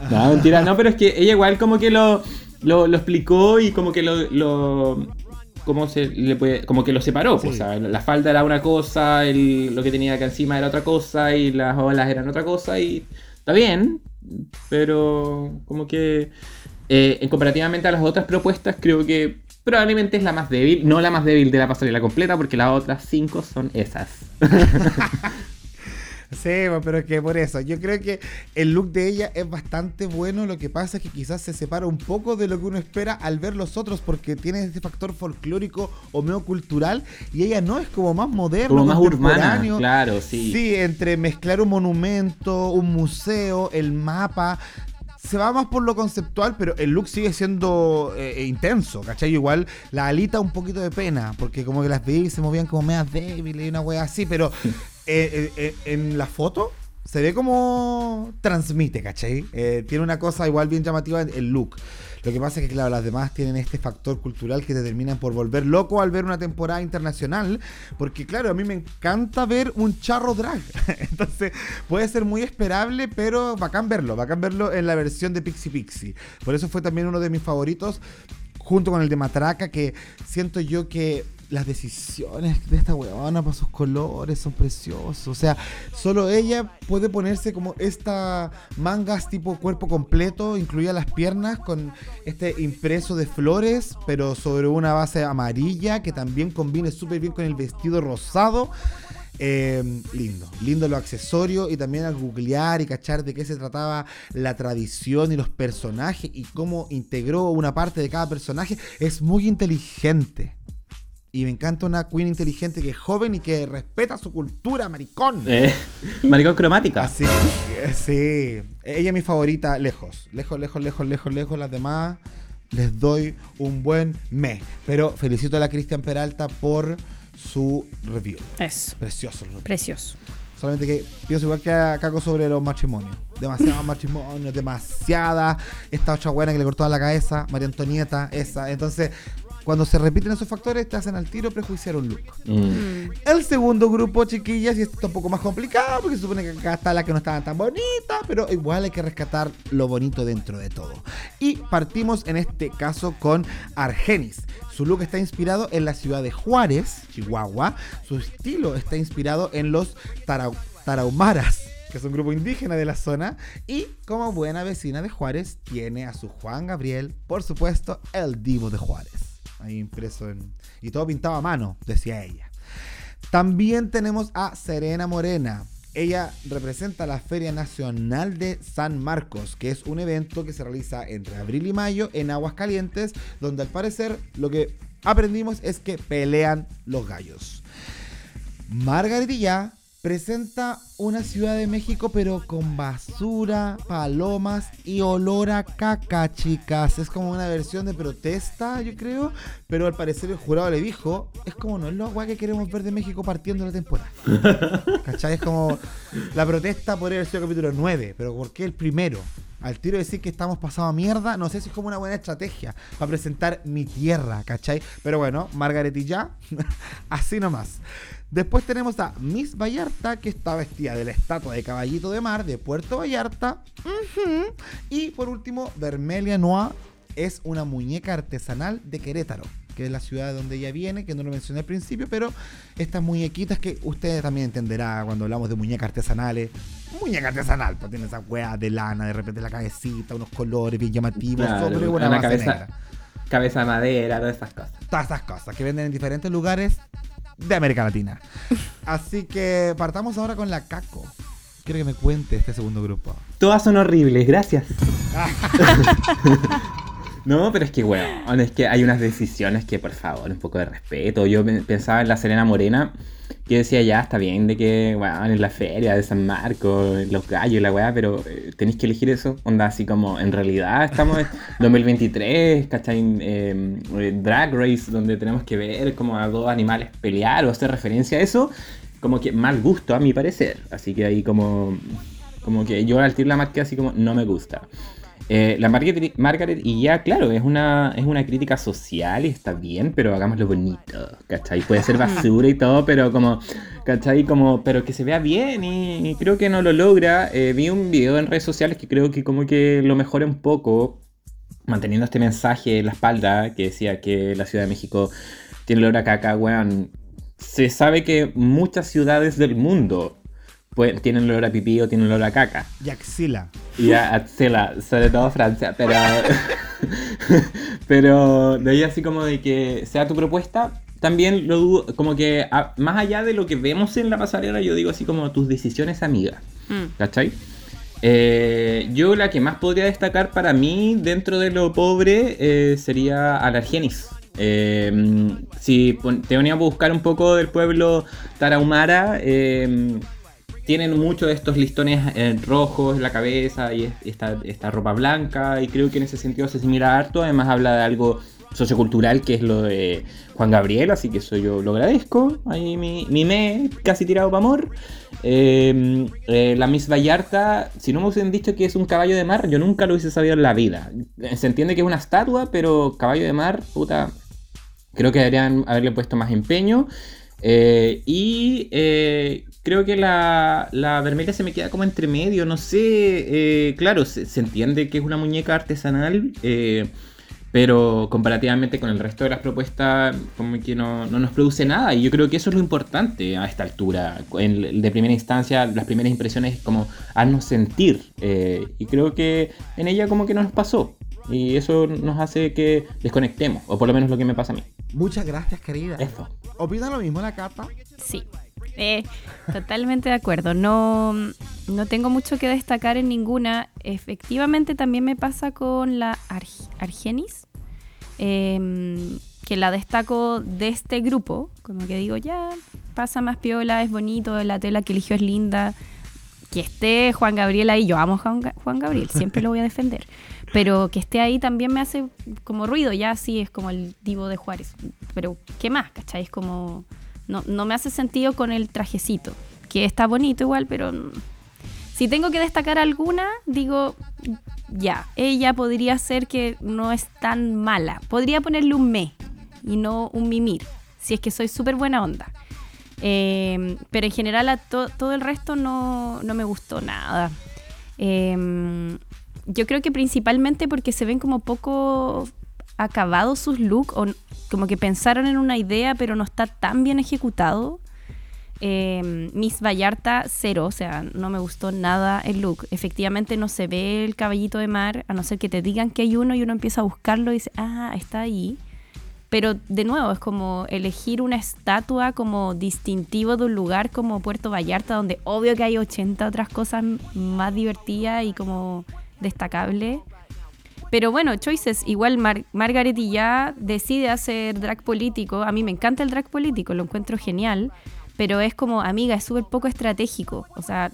No, mentira, no, pero es que ella igual como que lo, lo, explicó y como que lo, lo como se le puede, como que lo separó, pues, o sea, la falda era una cosa, el, lo que tenía acá encima era otra cosa y las olas eran otra cosa y está bien, pero como que eh, en comparativamente a las otras propuestas creo que probablemente es la más débil, no la más débil de la pasarela completa porque las otras cinco son esas. Sí, pero es que por eso, yo creo que el look de ella es bastante bueno, lo que pasa es que quizás se separa un poco de lo que uno espera al ver los otros, porque tiene ese factor folclórico o cultural y ella no es como más moderno, como más urbana, claro, sí. Sí, entre mezclar un monumento, un museo, el mapa, se va más por lo conceptual, pero el look sigue siendo eh, eh, intenso, ¿cachai? Igual la alita un poquito de pena, porque como que las vi se movían como medias débiles y una wea así, pero eh, en la foto se ve como transmite, ¿cachai? tiene una cosa igual bien llamativa el look. Lo que pasa es que, claro, las demás tienen este factor cultural que te terminan por volver loco al ver una temporada internacional. Porque, claro, a mí me encanta ver un charro drag. Entonces, puede ser muy esperable, pero bacán verlo. Bacán verlo en la versión de Pixie Pixie. Por eso fue también uno de mis favoritos junto con el de Matraca, que siento yo que las decisiones de esta weona para sus colores son preciosos. O sea, solo ella puede ponerse como esta mangas tipo cuerpo completo, incluida las piernas, con este impreso de flores, pero sobre una base amarilla que también combine súper bien con el vestido rosado. Em, lindo, lindo lo accesorio y también al googlear y cachar de qué se trataba la tradición y los personajes y cómo integró una parte de cada personaje es muy inteligente. Y me encanta una queen inteligente que es joven y que respeta su cultura, maricón. Eh, maricón cromática. Así, sí. Ella es mi favorita, lejos. Lejos, lejos, lejos, lejos, lejos. Las demás les doy un buen me. Pero felicito a la Cristian Peralta por su review. Es. Precioso. Precioso. Solamente que pienso igual que a Caco sobre los matrimonios. Demasiados matrimonios, demasiada. Esta otra buena que le cortó la cabeza, María Antonieta, esa. Entonces, cuando se repiten esos factores, te hacen al tiro prejuiciar un look. Mm. El segundo grupo, chiquillas, y esto está un poco más complicado, porque se supone que acá está la que no estaba tan bonita, pero igual hay que rescatar lo bonito dentro de todo. Y partimos en este caso con Argenis. Su look está inspirado en la ciudad de Juárez, Chihuahua. Su estilo está inspirado en los tarahumaras que es un grupo indígena de la zona, y como buena vecina de Juárez, tiene a su Juan Gabriel, por supuesto, el divo de Juárez ahí impreso en, y todo pintado a mano, decía ella. También tenemos a Serena Morena. Ella representa la Feria Nacional de San Marcos, que es un evento que se realiza entre abril y mayo en Aguas Calientes, donde al parecer lo que aprendimos es que pelean los gallos. Margaretilla presenta una Ciudad de México pero con basura, palomas y olor a caca, chicas. Es como una versión de protesta, yo creo, pero al parecer el jurado le dijo, es como no es lo guay que queremos ver de México partiendo la temporada. ¿Cachai? Es como la protesta podría haber sido el capítulo 9, pero ¿por qué el primero? Al tiro de decir que estamos pasado a mierda, no sé si es como una buena estrategia para presentar mi tierra, ¿cachai? Pero bueno, Margaret y ya, así nomás. Después tenemos a Miss Vallarta, que está vestida de la estatua de caballito de mar de Puerto Vallarta. Y por último, Vermelia Noir es una muñeca artesanal de Querétaro, que es la ciudad de donde ella viene, que no lo mencioné al principio, pero estas muñequitas que ustedes también entenderán cuando hablamos de muñecas artesanales. Muñeca artesanal, pues tiene esa hueá de lana, de repente la cabecita, unos colores bien llamativos, sobre una, base cabeza, cabeza de madera, todas esas cosas. Todas esas cosas que venden en diferentes lugares de América Latina. Así que partamos ahora con la Caco. Quiero que me cuente este segundo grupo. Todas son horribles, gracias. no, pero es que, weón, es que hay unas decisiones que, por favor, un poco de respeto. Yo pensaba en la Serena Morena, que decía, ya, está bien de que, weón, en la feria de San Marcos, los gallos y la weá, pero eh, tenéis que elegir eso. Onda, así como, en realidad estamos en 2023, ¿cachai? Em, eh, Drag Race, donde tenemos que ver como a dos animales pelear o hacer referencia a eso como que mal gusto a mi parecer. Así que ahí como, como que yo al tirar la marca así como no me gusta. Eh, la Margaret, Margaret, y ya, claro, es una, es una crítica social y está bien, pero hagámoslo bonito, ¿cachai? Puede ser basura y todo, pero como, ¿cachai? Como, pero que se vea bien y, creo que no lo logra. Eh, vi un video en redes sociales que creo que como que lo mejora un poco, manteniendo este mensaje en la espalda que decía que la Ciudad de México tiene olor a caca, weón se sabe que muchas ciudades del mundo pues, tienen olor a pipí o tienen olor a caca. Y axila. Y a axila, sobre todo Francia, pero... pero de ahí así como de que sea tu propuesta, también lo dudo, como que más allá de lo que vemos en la pasarela, yo digo así como tus decisiones amigas. Mm. ¿Cachai? Eh, yo la que más podría destacar para mí dentro de lo pobre eh, sería Alargenis. Eh, si te venía a buscar un poco del pueblo tarahumara, eh, tienen muchos de estos listones eh, rojos en la cabeza y esta, esta, ropa blanca, y creo que en ese sentido se asimila harto. Además, habla de algo sociocultural que es lo de Juan Gabriel, así que eso yo lo agradezco. Ahí mi, mi me casi tirado para amor. Em, eh, la Miss Vallarta, si no me hubiesen dicho que es un caballo de mar, yo nunca lo hubiese sabido en la vida. Se entiende que es una estatua, pero caballo de mar, puta, Creo que deberían haberle puesto más empeño. Eh, y eh, creo que la, la Vermelia se me queda como entre medio, no sé. Eh, claro, se, entiende que es una muñeca artesanal, pero comparativamente con el resto de las propuestas, como que no, no, nos produce nada. Y yo creo que eso es lo importante a esta altura. En, de primera instancia, las primeras impresiones, como haznos sentir. y creo que en ella, como que no nos pasó. Y eso nos hace que desconectemos, o por lo menos lo que me pasa a mí. Muchas gracias, querida. Eso. ¿Opina lo mismo la capa? Sí. Eh, totalmente de acuerdo. No, no tengo mucho que destacar en ninguna. Efectivamente, también me pasa con la Argenis, em, que la destaco de este grupo. Como que digo, ya, pasa más piola, es bonito, la tela que eligió es linda. Que esté Juan Gabriel ahí, yo amo Juan, Juan Gabriel, siempre lo voy a defender. Pero que esté ahí también me hace como ruido, ya sí es como el divo de Juárez. Pero, ¿qué más? ¿Cachai? Es como. No, no me hace sentido con el trajecito, que está bonito igual, pero. Si tengo que destacar alguna, digo, ya, ella podría ser que no es tan mala. Podría ponerle un me y no un mimir, si es que soy súper buena onda. Eh, pero en general a todo el resto no, no me gustó nada. Eh, yo creo que principalmente porque se ven como poco acabados sus looks, o como que pensaron en una idea, pero no está tan bien ejecutado. Em, Miss Vallarta, cero, o sea, no me gustó nada el look. Efectivamente no se ve el caballito de mar, a no ser que te digan que hay uno y uno empieza a buscarlo y dice, ah, está ahí. Pero de nuevo, es como elegir una estatua como distintivo de un lugar como Puerto Vallarta, donde obvio que hay 80 otras cosas más divertidas y como destacable. Pero bueno, Choices, igual Margaret y ya decide hacer drag político. A mí me encanta el drag político, lo encuentro genial. Pero es como, amiga, es súper poco estratégico. O sea,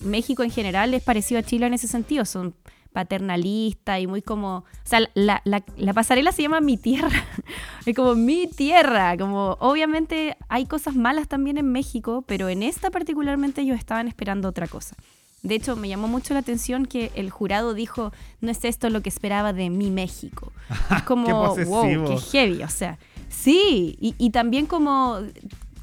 México en general es parecido a Chile en ese sentido. Son paternalistas y muy como... O sea, la, la, la pasarela se llama Mi Tierra. es como mi tierra. Como, obviamente hay cosas malas también en México, pero en esta particularmente ellos estaban esperando otra cosa. De hecho, me llamó mucho la atención que el jurado dijo, no es esto lo que esperaba de mi México. Es como, wow, qué heavy, o sea, sí, y, también como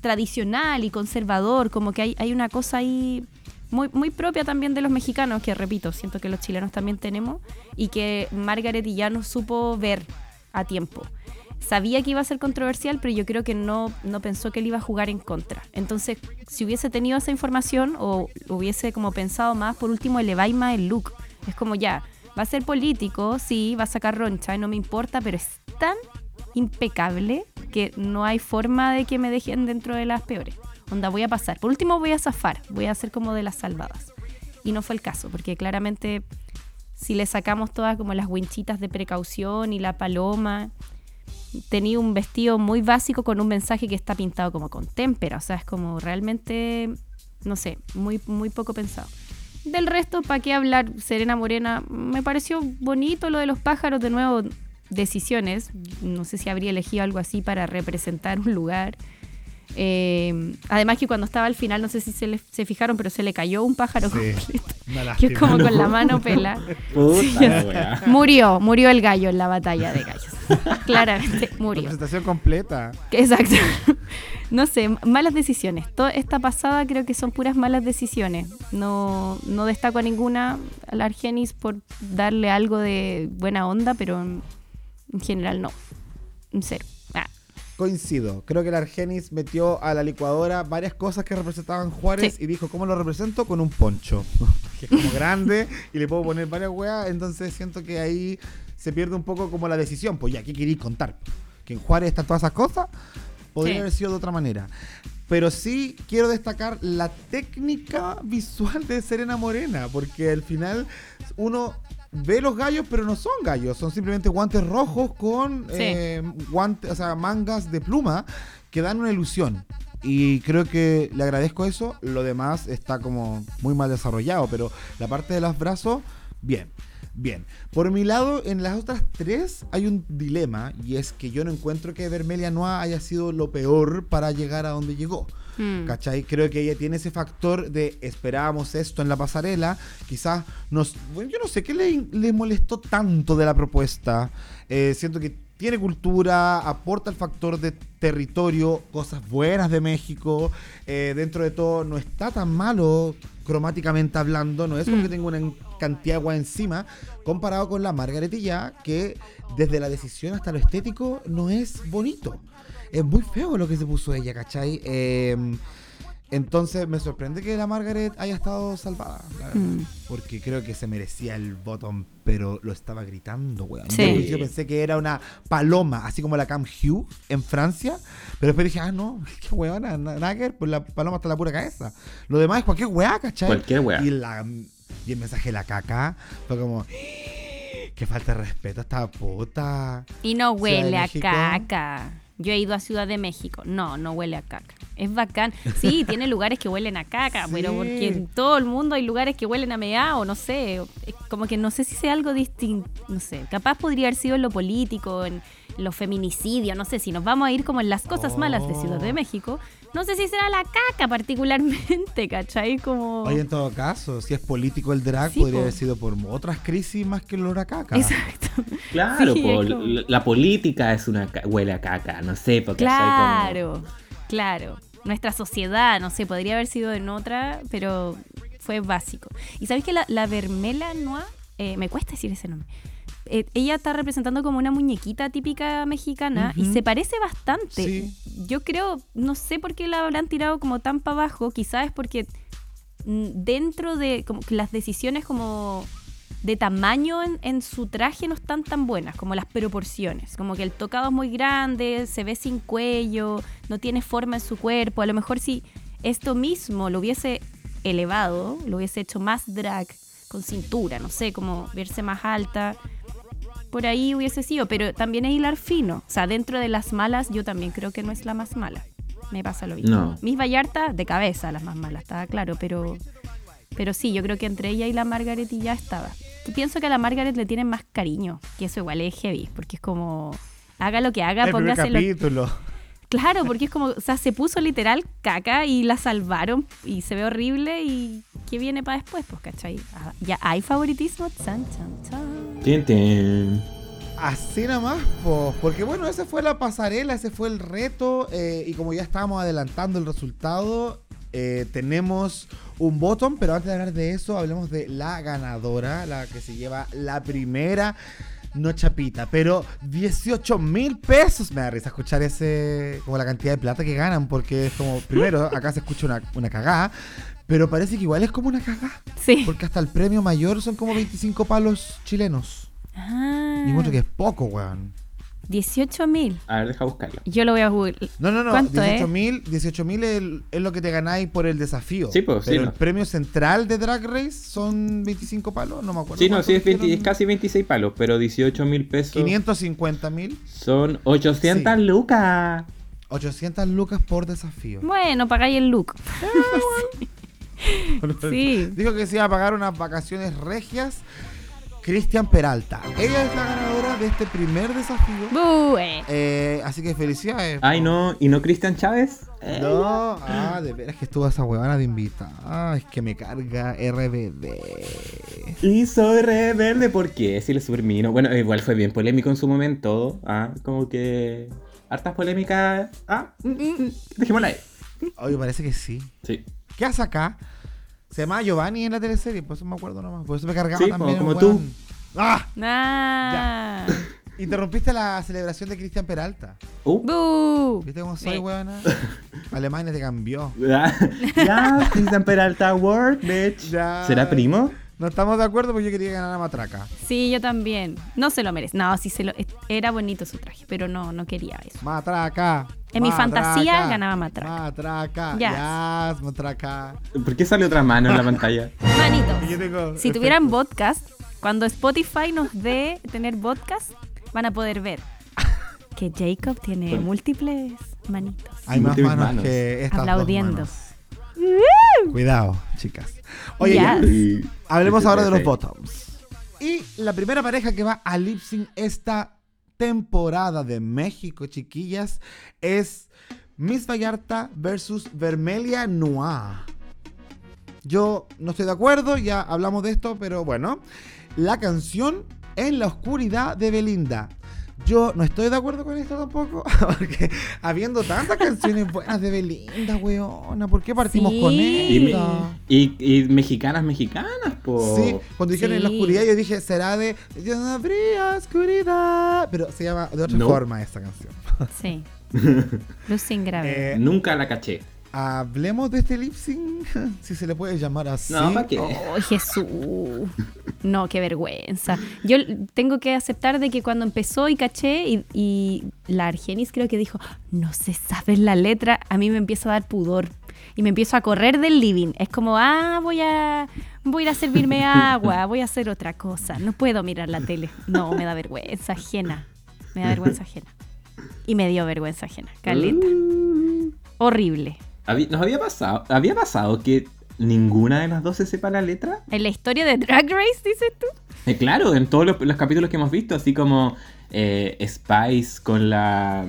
tradicional y conservador, como que hay, hay una cosa ahí muy, muy propia también de los mexicanos, que repito, siento que los chilenos también tenemos, y que Margaret ya no supo ver a tiempo sabía que iba a ser controversial, pero yo creo que no, no pensó que él iba a jugar en contra. Entonces, si hubiese tenido esa información o hubiese como pensado más, por último, eleváis más el look. Es como ya, va a ser político, sí, va a sacar roncha, no me importa, pero es tan impecable que no hay forma de que me dejen dentro de las peores. Onda, voy a pasar. Por último voy a zafar, voy a hacer como de las salvadas. Y no fue el caso, porque claramente si le sacamos todas como las winchitas de precaución y la paloma, tenía un vestido muy básico con un mensaje que está pintado como con témpera, o sea, es como realmente, no sé, muy, muy poco pensado. Del resto, ¿para qué hablar? Serena Morena, me pareció bonito lo de los pájaros, de nuevo, decisiones, no sé si habría elegido algo así para representar un lugar. Eh, además que cuando estaba al final, no sé si se, se fijaron, pero se le cayó un pájaro completo. Que es como con la mano pela. murió, murió el gallo en la batalla de gallos. Claramente murió. Presentación completa. Exacto. no sé, malas decisiones. Toda esta pasada creo que son puras malas decisiones. No, no destaco a ninguna a la Argenis por darle algo de buena onda, pero en general no. Cero. Coincido. Creo que el Argenis metió a la licuadora varias cosas que representaban Juárez y dijo, ¿cómo lo represento? Con un poncho. que es como grande y le puedo poner varias weas. Entonces siento que ahí se pierde un poco como la decisión. Pues ya, ¿qué queréis contar? Que en Juárez están todas esas cosas. Podría haber sido de otra manera. Pero sí quiero destacar la técnica visual de Serena Morena, porque al final uno ve los gallos, pero no son gallos, son simplemente guantes rojos con eh, guantes, o sea, mangas de pluma que dan una ilusión. Y creo que le agradezco eso. Lo demás está como muy mal desarrollado, pero la parte de los brazos, bien. Bien, por mi lado, en las otras tres hay un dilema y es que yo no encuentro que Vermelia Noa haya sido lo peor para llegar a donde llegó. Hmm. ¿Cachai? Creo que ella tiene ese factor de esperábamos esto en la pasarela. Quizás nos. Bueno, yo no sé qué le, molestó tanto de la propuesta. Eh, siento que tiene cultura, aporta el factor de territorio, cosas buenas de México. Eh, dentro de todo, no está tan malo cromáticamente hablando. No es como hmm. que tenga una cantidad de agua encima. Comparado con la Margaretilla, que desde la decisión hasta lo estético no es bonito es muy feo lo que se puso ella, ¿cachai? Em, entonces me sorprende que la Margaret haya estado salvada, mm. porque creo que se merecía el botón, pero lo estaba gritando, weón. Yo pensé que era una paloma, así como la Cam Hugh en Francia, pero después dije, ah, no, qué weón, nada que ver, pues la paloma está la pura cabeza. Lo demás es cualquier weá, ¿cachai? Cualquier weá. Y, la, y el mensaje de la caca fue como, que falta de respeto a esta puta. Y no huele a caca. Yo he ido a Ciudad de México. No, no huele a caca. Es bacán. Sí, tiene lugares que huelen a caca, pero porque en todo el mundo hay lugares que huelen a o no sé. Como que no sé si sea algo distinto. No sé. Capaz podría haber sido en lo político, en los feminicidios, no sé. Si nos vamos a ir como en las cosas malas de Ciudad de México, no sé si será la caca particularmente, ¿cachai? Como... Oye, en todo caso, si es político el drag, podría haber sido por otras crisis más que el olor a caca. Exacto. Claro, la política es una huele a caca, no sé, porque Claro, claro. Nuestra sociedad, no sé, podría haber sido en otra, pero fue básico. Y sabes que la, la Vermela Noa, eh, me cuesta decir ese nombre, eh, ella está representando como una muñequita típica mexicana y se parece bastante. Yo creo, no sé por qué la habrán tirado como tan para abajo, quizás es porque mm, dentro de como las decisiones como de tamaño en, su traje no están tan buenas, como las proporciones, como que el tocado es muy grande, se ve sin cuello, no tiene forma en su cuerpo, a lo mejor si esto mismo lo hubiese elevado, lo hubiese hecho más drag, con cintura, no sé, como verse más alta, por ahí hubiese sido, pero también es hilar fino. O sea, dentro de las malas, yo también creo que no es la más mala. Me pasa lo mismo. No. Miss Vallarta, de cabeza, las más malas, está claro, pero, pero sí, yo creo que entre ella y la Margaret ya estaba. Y pienso que a la Margaret le tienen más cariño, que eso igual es heavy, porque es como, haga lo que haga, El póngase capítulo. Claro, porque es como, o sea, se puso literal caca y la salvaron y se ve horrible y ¿qué viene para después? Pues, ¿cachai? Ah, ya hay favoritismo. Chan, chan, chan. Así nada más, pues, porque bueno, esa fue la pasarela, ese fue el reto eh, y como ya estábamos adelantando el resultado, eh, tenemos un botón, pero antes de hablar de eso, hablemos de la ganadora, la que se lleva la primera no chapita, pero 18 mil pesos. Me da risa escuchar ese, como la cantidad de plata que ganan, porque es como, primero, acá se escucha una, una cagada, pero parece que igual es como una cagada. Sí. Porque hasta el premio mayor son como 25 palos chilenos. Ah. Y mucho que es poco, weón. 18 mil. A ver, deja buscarlo. Yo lo voy a Google. No, no, no. ¿Cuánto es? 18.000 18.000 es, es lo que te ganáis por el desafío. Sí, pues, sí, Pero no. el premio central de Drag Race son 25 palos, no me acuerdo. Sí, no, sí, es, 20 dijeron. es casi 26 palos, pero 18 mil pesos 550.000, son 800 Sí. lucas. 800 lucas por desafío. Bueno, pagáis el look. Sí. Dijo que se iba a pagar unas vacaciones regias. Cristian Peralta. Ella es la ganadora de este primer desafío. Bue. Eh, así que felicidades. Ay, no, ¿y no Cristian Chávez? No, ah, de veras que estuvo esa huevona de invita. Ah, es que me carga RBD. Y soy rebelde, ¿por qué? Si le supermino. Bueno, igual fue bien polémico en su momento. Ah, como que. Hartas polémicas. Ah, mm, mm, dejémosla ahí. Oye, parece que sí. Sí. ¿Qué hace acá? Se llama Giovanni en la teleserie, por eso me acuerdo nomás. Por eso me cargaba Sí, también. como el tú. ¡Ah! Ah. Interrumpiste la celebración de Cristian Peralta. Uh. ¿Viste cómo soy, weona? Alemania te cambió. Ya, ya, Cristian Peralta Work, bitch. Ya. ¿Será primo? No estamos de acuerdo porque yo quería ganar a Matraca. Sí, yo también. No se lo merece. No, sí se lo. Era bonito su traje, pero no, no quería eso. Matraca. En mi fantasía ganaba Matraca. Matraca. Yes. Yes, Matraca. ¿Por qué sale otra mano en la pantalla? Manitos. Y yo tengo Si tuvieran podcast, cuando Spotify nos dé tener podcast, van a poder ver que Jacob tiene múltiples manitos. Hay más manos, manos. que estas dos Aplaudiendo. manos. Cuidado, chicas. Oye, ya, Yes. Hablemos ahora de los bottoms. Y la primera pareja que va a lip sync esta temporada de México, chiquillas, es Miss Vallarta versus Vermelia Noir. Yo no estoy de acuerdo, ya hablamos de esto, pero bueno. La canción En la oscuridad de Belinda. Yo no estoy de acuerdo con esto tampoco, porque habiendo tantas canciones buenas de Belinda, weona, ¿por qué partimos Sí. con Y, me- esta? y- y mexicanas, mexicanas, po. Sí, cuando dijeron en la Sí. oscuridad yo dije, será de Yo no habría oscuridad. Pero se llama de otra No. forma esta canción. Sí. Luz sin grave. Eh, Nunca la caché. Hablemos de este lip sync, si se le puede llamar así. No, ¿para qué? Oh, Jesús. No, qué vergüenza. Yo tengo que aceptar de que cuando empezó y caché y, y la Argenis creo que dijo, no se sabe la letra, a mí me empieza a dar pudor. Y me empiezo a correr del living. Es como, ah, voy a, voy a ir a servirme agua, voy a hacer otra cosa. No puedo mirar la tele. No, me da vergüenza ajena. Me da vergüenza ajena. Y me dio vergüenza ajena. Caleta. Horrible. Nos había pasado, había pasado que ninguna de las dos se sepa la letra. En la historia de Drag Race, dices tú. Eh, claro, en todos los, los capítulos que hemos visto, así como eh, Spice con la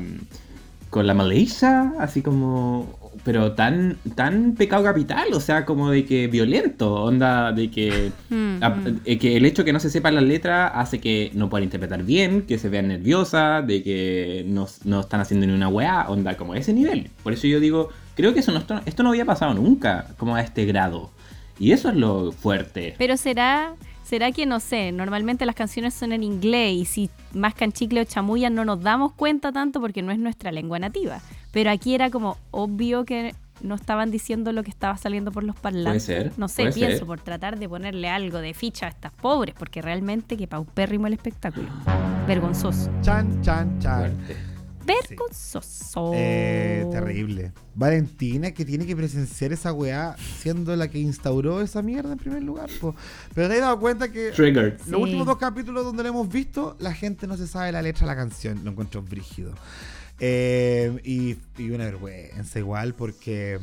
con la Malaysia, así como pero tan tan pecado capital, o sea, como de que violento, onda de que Mm, a- mm. eh, que el hecho que no se sepa la letra hace que no puedan interpretar bien, que se vean nerviosas, de que no, no están haciendo ni una weá, onda como ese nivel. Por eso yo digo, creo que eso no, esto, esto no había pasado nunca, como a este grado. Y eso es lo fuerte. Pero será, será que no sé, normalmente las canciones son en inglés y si mascan chicle o chamulla no nos damos cuenta tanto porque no es nuestra lengua nativa. Pero aquí era como obvio que no estaban diciendo lo que estaba saliendo por los parlantes. Puede ser, No sé, puede pienso ser. por tratar de ponerle algo de ficha a estas pobres, porque realmente que paupérrimo el espectáculo. Vergonzoso. Chan, chan, chan. Fuerte. Vergonzoso. Eh, terrible. Valentina que tiene que presenciar esa weá siendo la que instauró esa mierda en primer lugar. po. Pero te has dado cuenta que Triggered. los Sí. últimos dos capítulos donde lo hemos visto, la gente no se sabe la letra de la canción. Lo encuentro brígido. Eh, y, y una vergüenza igual porque...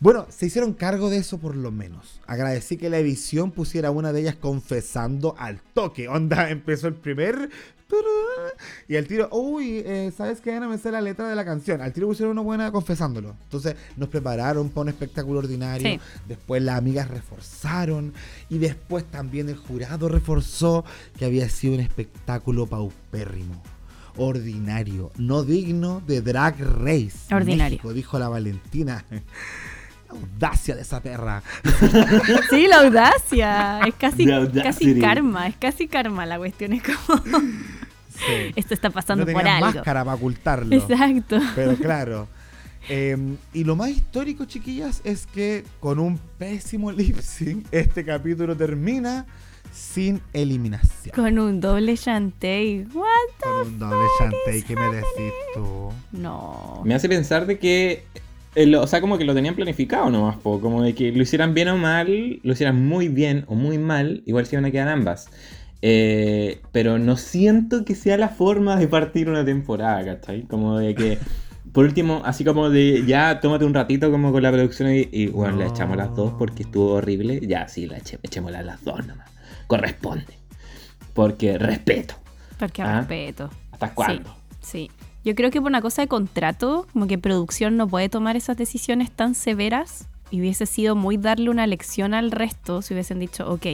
Bueno, se hicieron cargo de eso por lo menos. Agradecí que la edición pusiera una de ellas confesando al toque. Onda, empezó el primer... Y al tiro, uy, eh, ¿sabes qué? No me sé la letra de la canción. Al tiro pusieron una buena confesándolo. Entonces nos prepararon para un espectáculo ordinario. Sí. Después las amigas reforzaron. Y después también el jurado reforzó que había sido un espectáculo paupérrimo. Ordinario. No digno de Drag Race. Ordinario. México, dijo la Valentina. La audacia de esa perra. Sí, la audacia. Es casi, casi karma. Es casi karma la cuestión. Es como, Sí. esto está pasando no por algo. máscara para ocultarlo. Exacto. Pero claro. Eh, y lo más histórico, chiquillas, es que con un pésimo lip sync, este capítulo termina sin eliminación. Con un doble chantey. What? Con un doble chantey, ¿qué me decís tú? No. Me hace pensar de que. eh, lo- o sea, como que lo tenían planificado nomás, po, como de que lo hicieran bien o mal, lo hicieran muy bien o muy mal, igual se iban a quedar ambas. Eh, pero no siento que sea la forma de partir una temporada, ¿cachai? Como de que, por último, así como de ya tómate un ratito como con la producción y, y, bueno, le No. echamos las dos porque estuvo horrible. Ya, sí, la eche, echémoslas las dos nomás. Corresponde. Porque respeto. Porque Ah. respeto. ¿Hasta cuándo? Sí. Yo creo que por una cosa de contrato, como que producción no puede tomar esas decisiones tan severas y hubiese sido muy darle una lección al resto si hubiesen dicho, ok,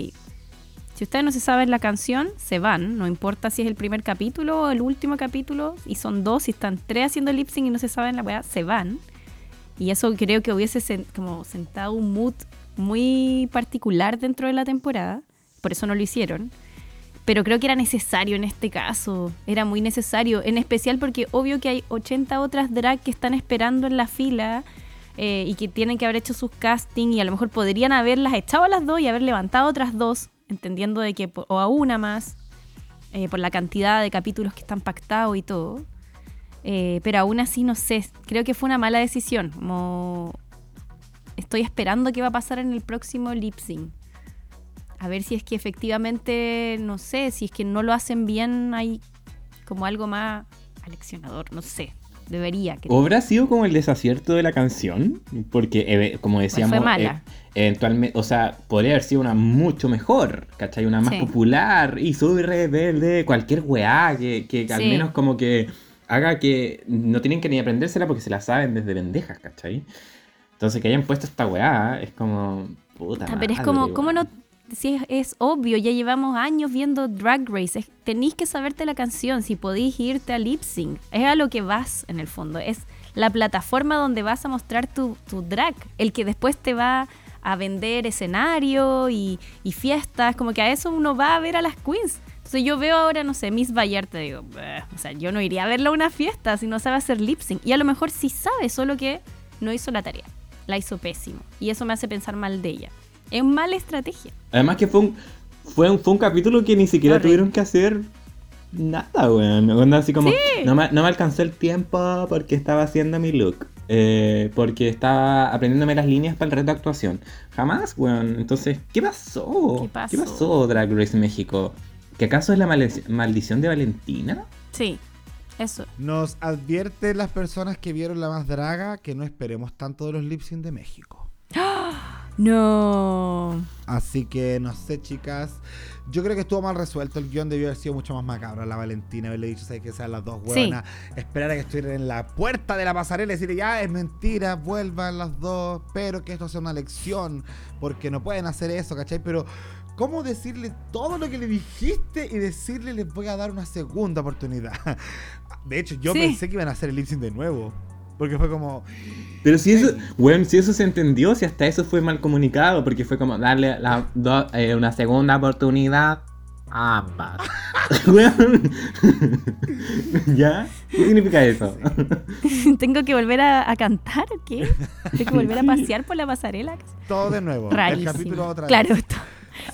si ustedes no se saben la canción, se van, no importa si es el primer capítulo o el último capítulo, y son dos, si están tres haciendo lip sync y no se saben la weá, se van. Y eso creo que hubiese sen- como sentado un mood muy particular dentro de la temporada, por eso no lo hicieron. Pero creo que era necesario en este caso. Era muy necesario. En especial porque obvio que hay 80 otras drag que están esperando en la fila eh, y que tienen que haber hecho sus castings y a lo mejor podrían haberlas echado a las dos y haber levantado otras dos, entendiendo de que, o a una más, eh, por la cantidad de capítulos que están pactados y todo. Eh, pero aún así, no sé, creo que fue una mala decisión. Como estoy esperando qué va a pasar en el próximo lip. A ver si es que efectivamente, no sé, si es que no lo hacen bien, hay como algo más aleccionador, no sé. Debería. creo. ¿Habrá sido como el desacierto de la canción? Porque, eh, como decíamos, fue mala. eh, eventualmente, o sea, podría haber sido una mucho mejor, ¿cachai? Una más Sí. popular y soy rebelde, cualquier weá que, que al menos como que haga que no tienen que ni aprendérsela porque se la saben desde pendejas, ¿cachai? Entonces que hayan puesto esta weá es como... Puta Ah, pero es como. ¿cómo no? Si es, obvio, ya llevamos años viendo Drag Race. tenéis que saberte la canción, si podéis irte a lip sync. Es a lo que vas, en el fondo. Es la plataforma donde vas a mostrar tu, drag. El que después te va a vender escenario y, y fiestas. Como que a eso uno va a ver a las queens. Entonces yo veo ahora, no sé, Miss Vallarta, digo, o sea, yo no iría a verla a una fiesta si no sabe hacer lip sync. Y a lo mejor sí sabe, solo que no hizo la tarea. La hizo pésimo. Y eso me hace pensar mal de ella. Es mala estrategia. Además que fue un, fue un, fue un capítulo que ni siquiera Horrible. tuvieron que hacer nada, weón. Así como, no, me, no me alcanzó el tiempo porque estaba haciendo mi look. eh, porque estaba aprendiéndome las líneas para el reto de actuación. Jamás, weón. Entonces, ¿qué pasó? ¿Qué pasó? ¿Qué pasó, Drag Race México? ¿Que acaso es la maldic- maldición de Valentina? Sí, eso. Nos advierte las personas que vieron la más draga que no esperemos tanto de los lip sync de México. No. Así que no sé, chicas. Yo creo que estuvo mal resuelto. El guion debió haber sido mucho más macabro. a La Valentina haberle dicho, ¿sabes que sean las dos Sí. hueonas? Esperar a que estuvieran en la puerta de la pasarela y decirle, ya es mentira, vuelvan las dos. Pero que esto sea una lección. Porque no pueden hacer eso, ¿cachai? Pero, ¿cómo decirle todo lo que le dijiste y decirle les voy a dar una segunda oportunidad? De hecho, yo Sí. pensé que iban a hacer el lip de nuevo. Porque fue como. Pero si eso, weón, si eso se entendió, si hasta eso fue mal comunicado, porque fue como darle la do- eh, una segunda oportunidad a ambas. ¿Ya? ¿Qué significa eso? ¿Tengo que volver a, a cantar o qué? ¿Tengo que volver a pasear por la pasarela? Todo de nuevo. El Rarísimo. capítulo otra vez. Claro, to-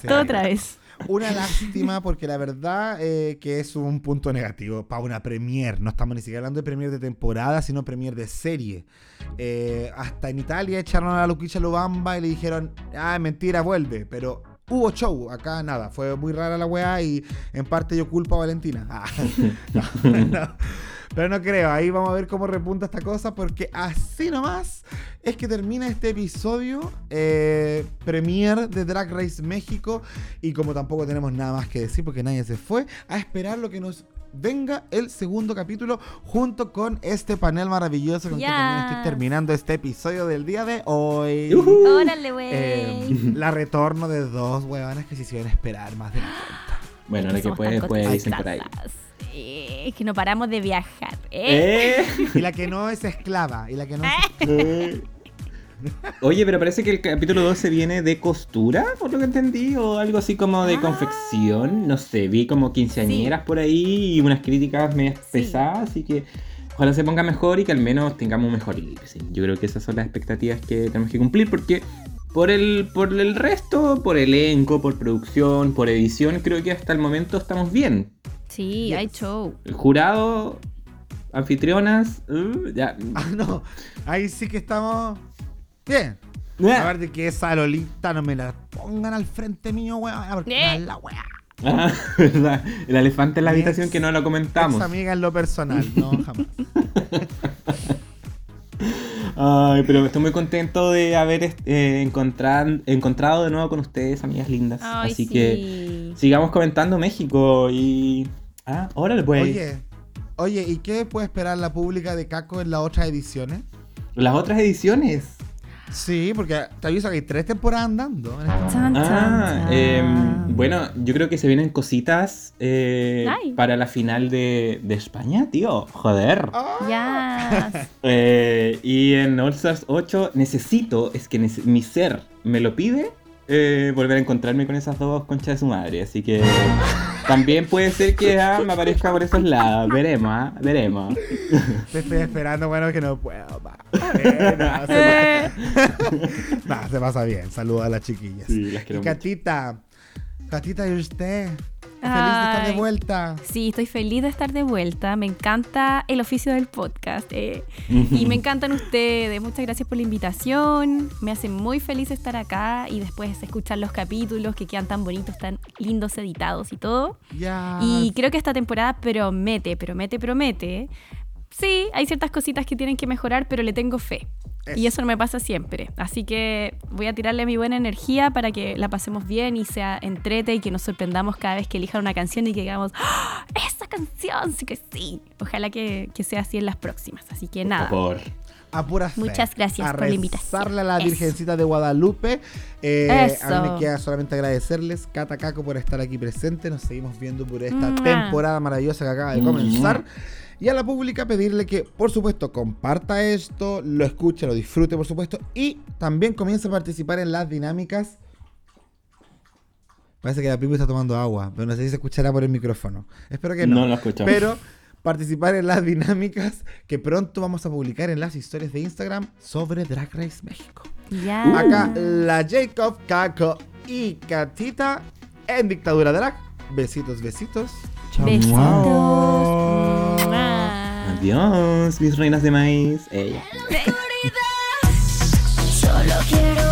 Sí. todo otra vez. Una lástima porque la verdad eh, que es un punto negativo para una premier. No estamos ni siquiera hablando de premier de temporada, sino premier de serie. Eh, hasta en Italia echaron a la Luquicha Lubamba y le dijeron, ah, mentira, vuelve. Pero hubo show, acá nada. Fue muy rara la weá y en parte yo culpo a Valentina. Ah, no, no. Pero no creo, ahí vamos a ver cómo repunta esta cosa, porque así nomás es que termina este episodio eh, premier de Drag Race México. Y como tampoco tenemos nada más que decir, porque nadie se fue, a esperar lo que nos venga el segundo capítulo junto con este panel maravilloso con que también estoy terminando este episodio del día de hoy. Órale, güey. Eh, la retorno de dos huevonas que se hicieron esperar más de la cuenta. Bueno, lo que somos puede, tan puede, dicen por ahí. Es que no paramos de viajar. ¿eh? Eh. Y la que no es esclava. Y la que no es Eh. Oye, pero parece que el capítulo 12 viene de costura, por lo que entendí, o algo así como de Ah. confección. No sé, vi como quinceañeras por ahí y unas críticas medias Sí. pesadas, así que ojalá se ponga mejor y que al menos tengamos un mejor sync. Yo creo que esas son las expectativas que tenemos que cumplir porque Por el, por el resto, por elenco, por producción, por edición, creo que hasta el momento estamos bien. Sí, Yes. hay show. El jurado, anfitrionas, uh, ya. Ah, no. Ahí sí que estamos bien. Ah. A ver de que esa Lolita no me la pongan al frente mío, weón. Porque Eh. la weá. Ah, ¿verdad? El elefante en la habitación ex- que no lo comentamos. Ex amiga en lo personal, no, jamás. Ay, pero estoy muy contento de haber eh, encontrar- encontrado de nuevo con ustedes, amigas lindas. Ay, Así sí. que sigamos comentando México y. Ah, órale, pues. Oye, oye, ¿y qué puede esperar la pública de Caco en las otras ediciones? Las otras ediciones. Sí, porque te aviso que hay tres temporadas andando. en este Ah, chan. em, bueno, yo creo que se vienen cositas eh, para la final de, de España, tío. Joder. Ah. Yes. Eh, y en All Stars 8 necesito, es que nece- mi ser me lo pide, eh, volver a encontrarme con esas dos conchas de su madre. Así que también puede ser que ah, me aparezca por esos lados. Veremos, ah, veremos. Te estoy esperando, bueno, que no puedo. Eh, no, se, Eh, no, se pasa bien. Saludos a las chiquillas. Sí, las quiero y. Catita, Catita, ¿y usted? Feliz de estar de vuelta. Sí, estoy feliz de estar de vuelta. Me encanta el oficio del podcast. eh, Y me encantan ustedes. Muchas gracias por la invitación. Me hace muy feliz estar acá y después escuchar los capítulos que quedan tan bonitos, tan lindos editados y todo. Ya. Y creo que esta temporada promete, promete, promete. Sí, hay ciertas cositas que tienen que mejorar, pero le tengo fe. Y eso no me pasa siempre. Así que voy a tirarle mi buena energía para que la pasemos bien y sea entrete y que nos sorprendamos cada vez que elijan una canción y que digamos, ¡Ah! ¡Esa canción! Sí que sí. Ojalá que, que sea así en las próximas. Así que nada. Por A pura fe. Muchas gracias A por la invitación. rezarle a la Eso. Virgencita de Guadalupe. Eh, a mí me queda solamente agradecerles, Cata Caco, por estar aquí presente. Nos seguimos viendo por esta Mua. temporada maravillosa que acaba de comenzar. Y a la pública pedirle que, por supuesto, comparta esto, lo escuche, lo disfrute, por supuesto. Y también comience a participar en las dinámicas. Parece que la Pipi está tomando agua, pero no sé si se escuchará por el micrófono. Espero que no. No lo escuchamos. Pero participar en las dinámicas que pronto vamos a publicar en las historias de Instagram sobre Drag Race México. Ya. Acá la Jacob, Caco y Catita en Dictadura Drag. Besitos, besitos. Chao. Besitos. Mua. Mua. Adiós, mis reinas de maíz. Ella. Solo quiero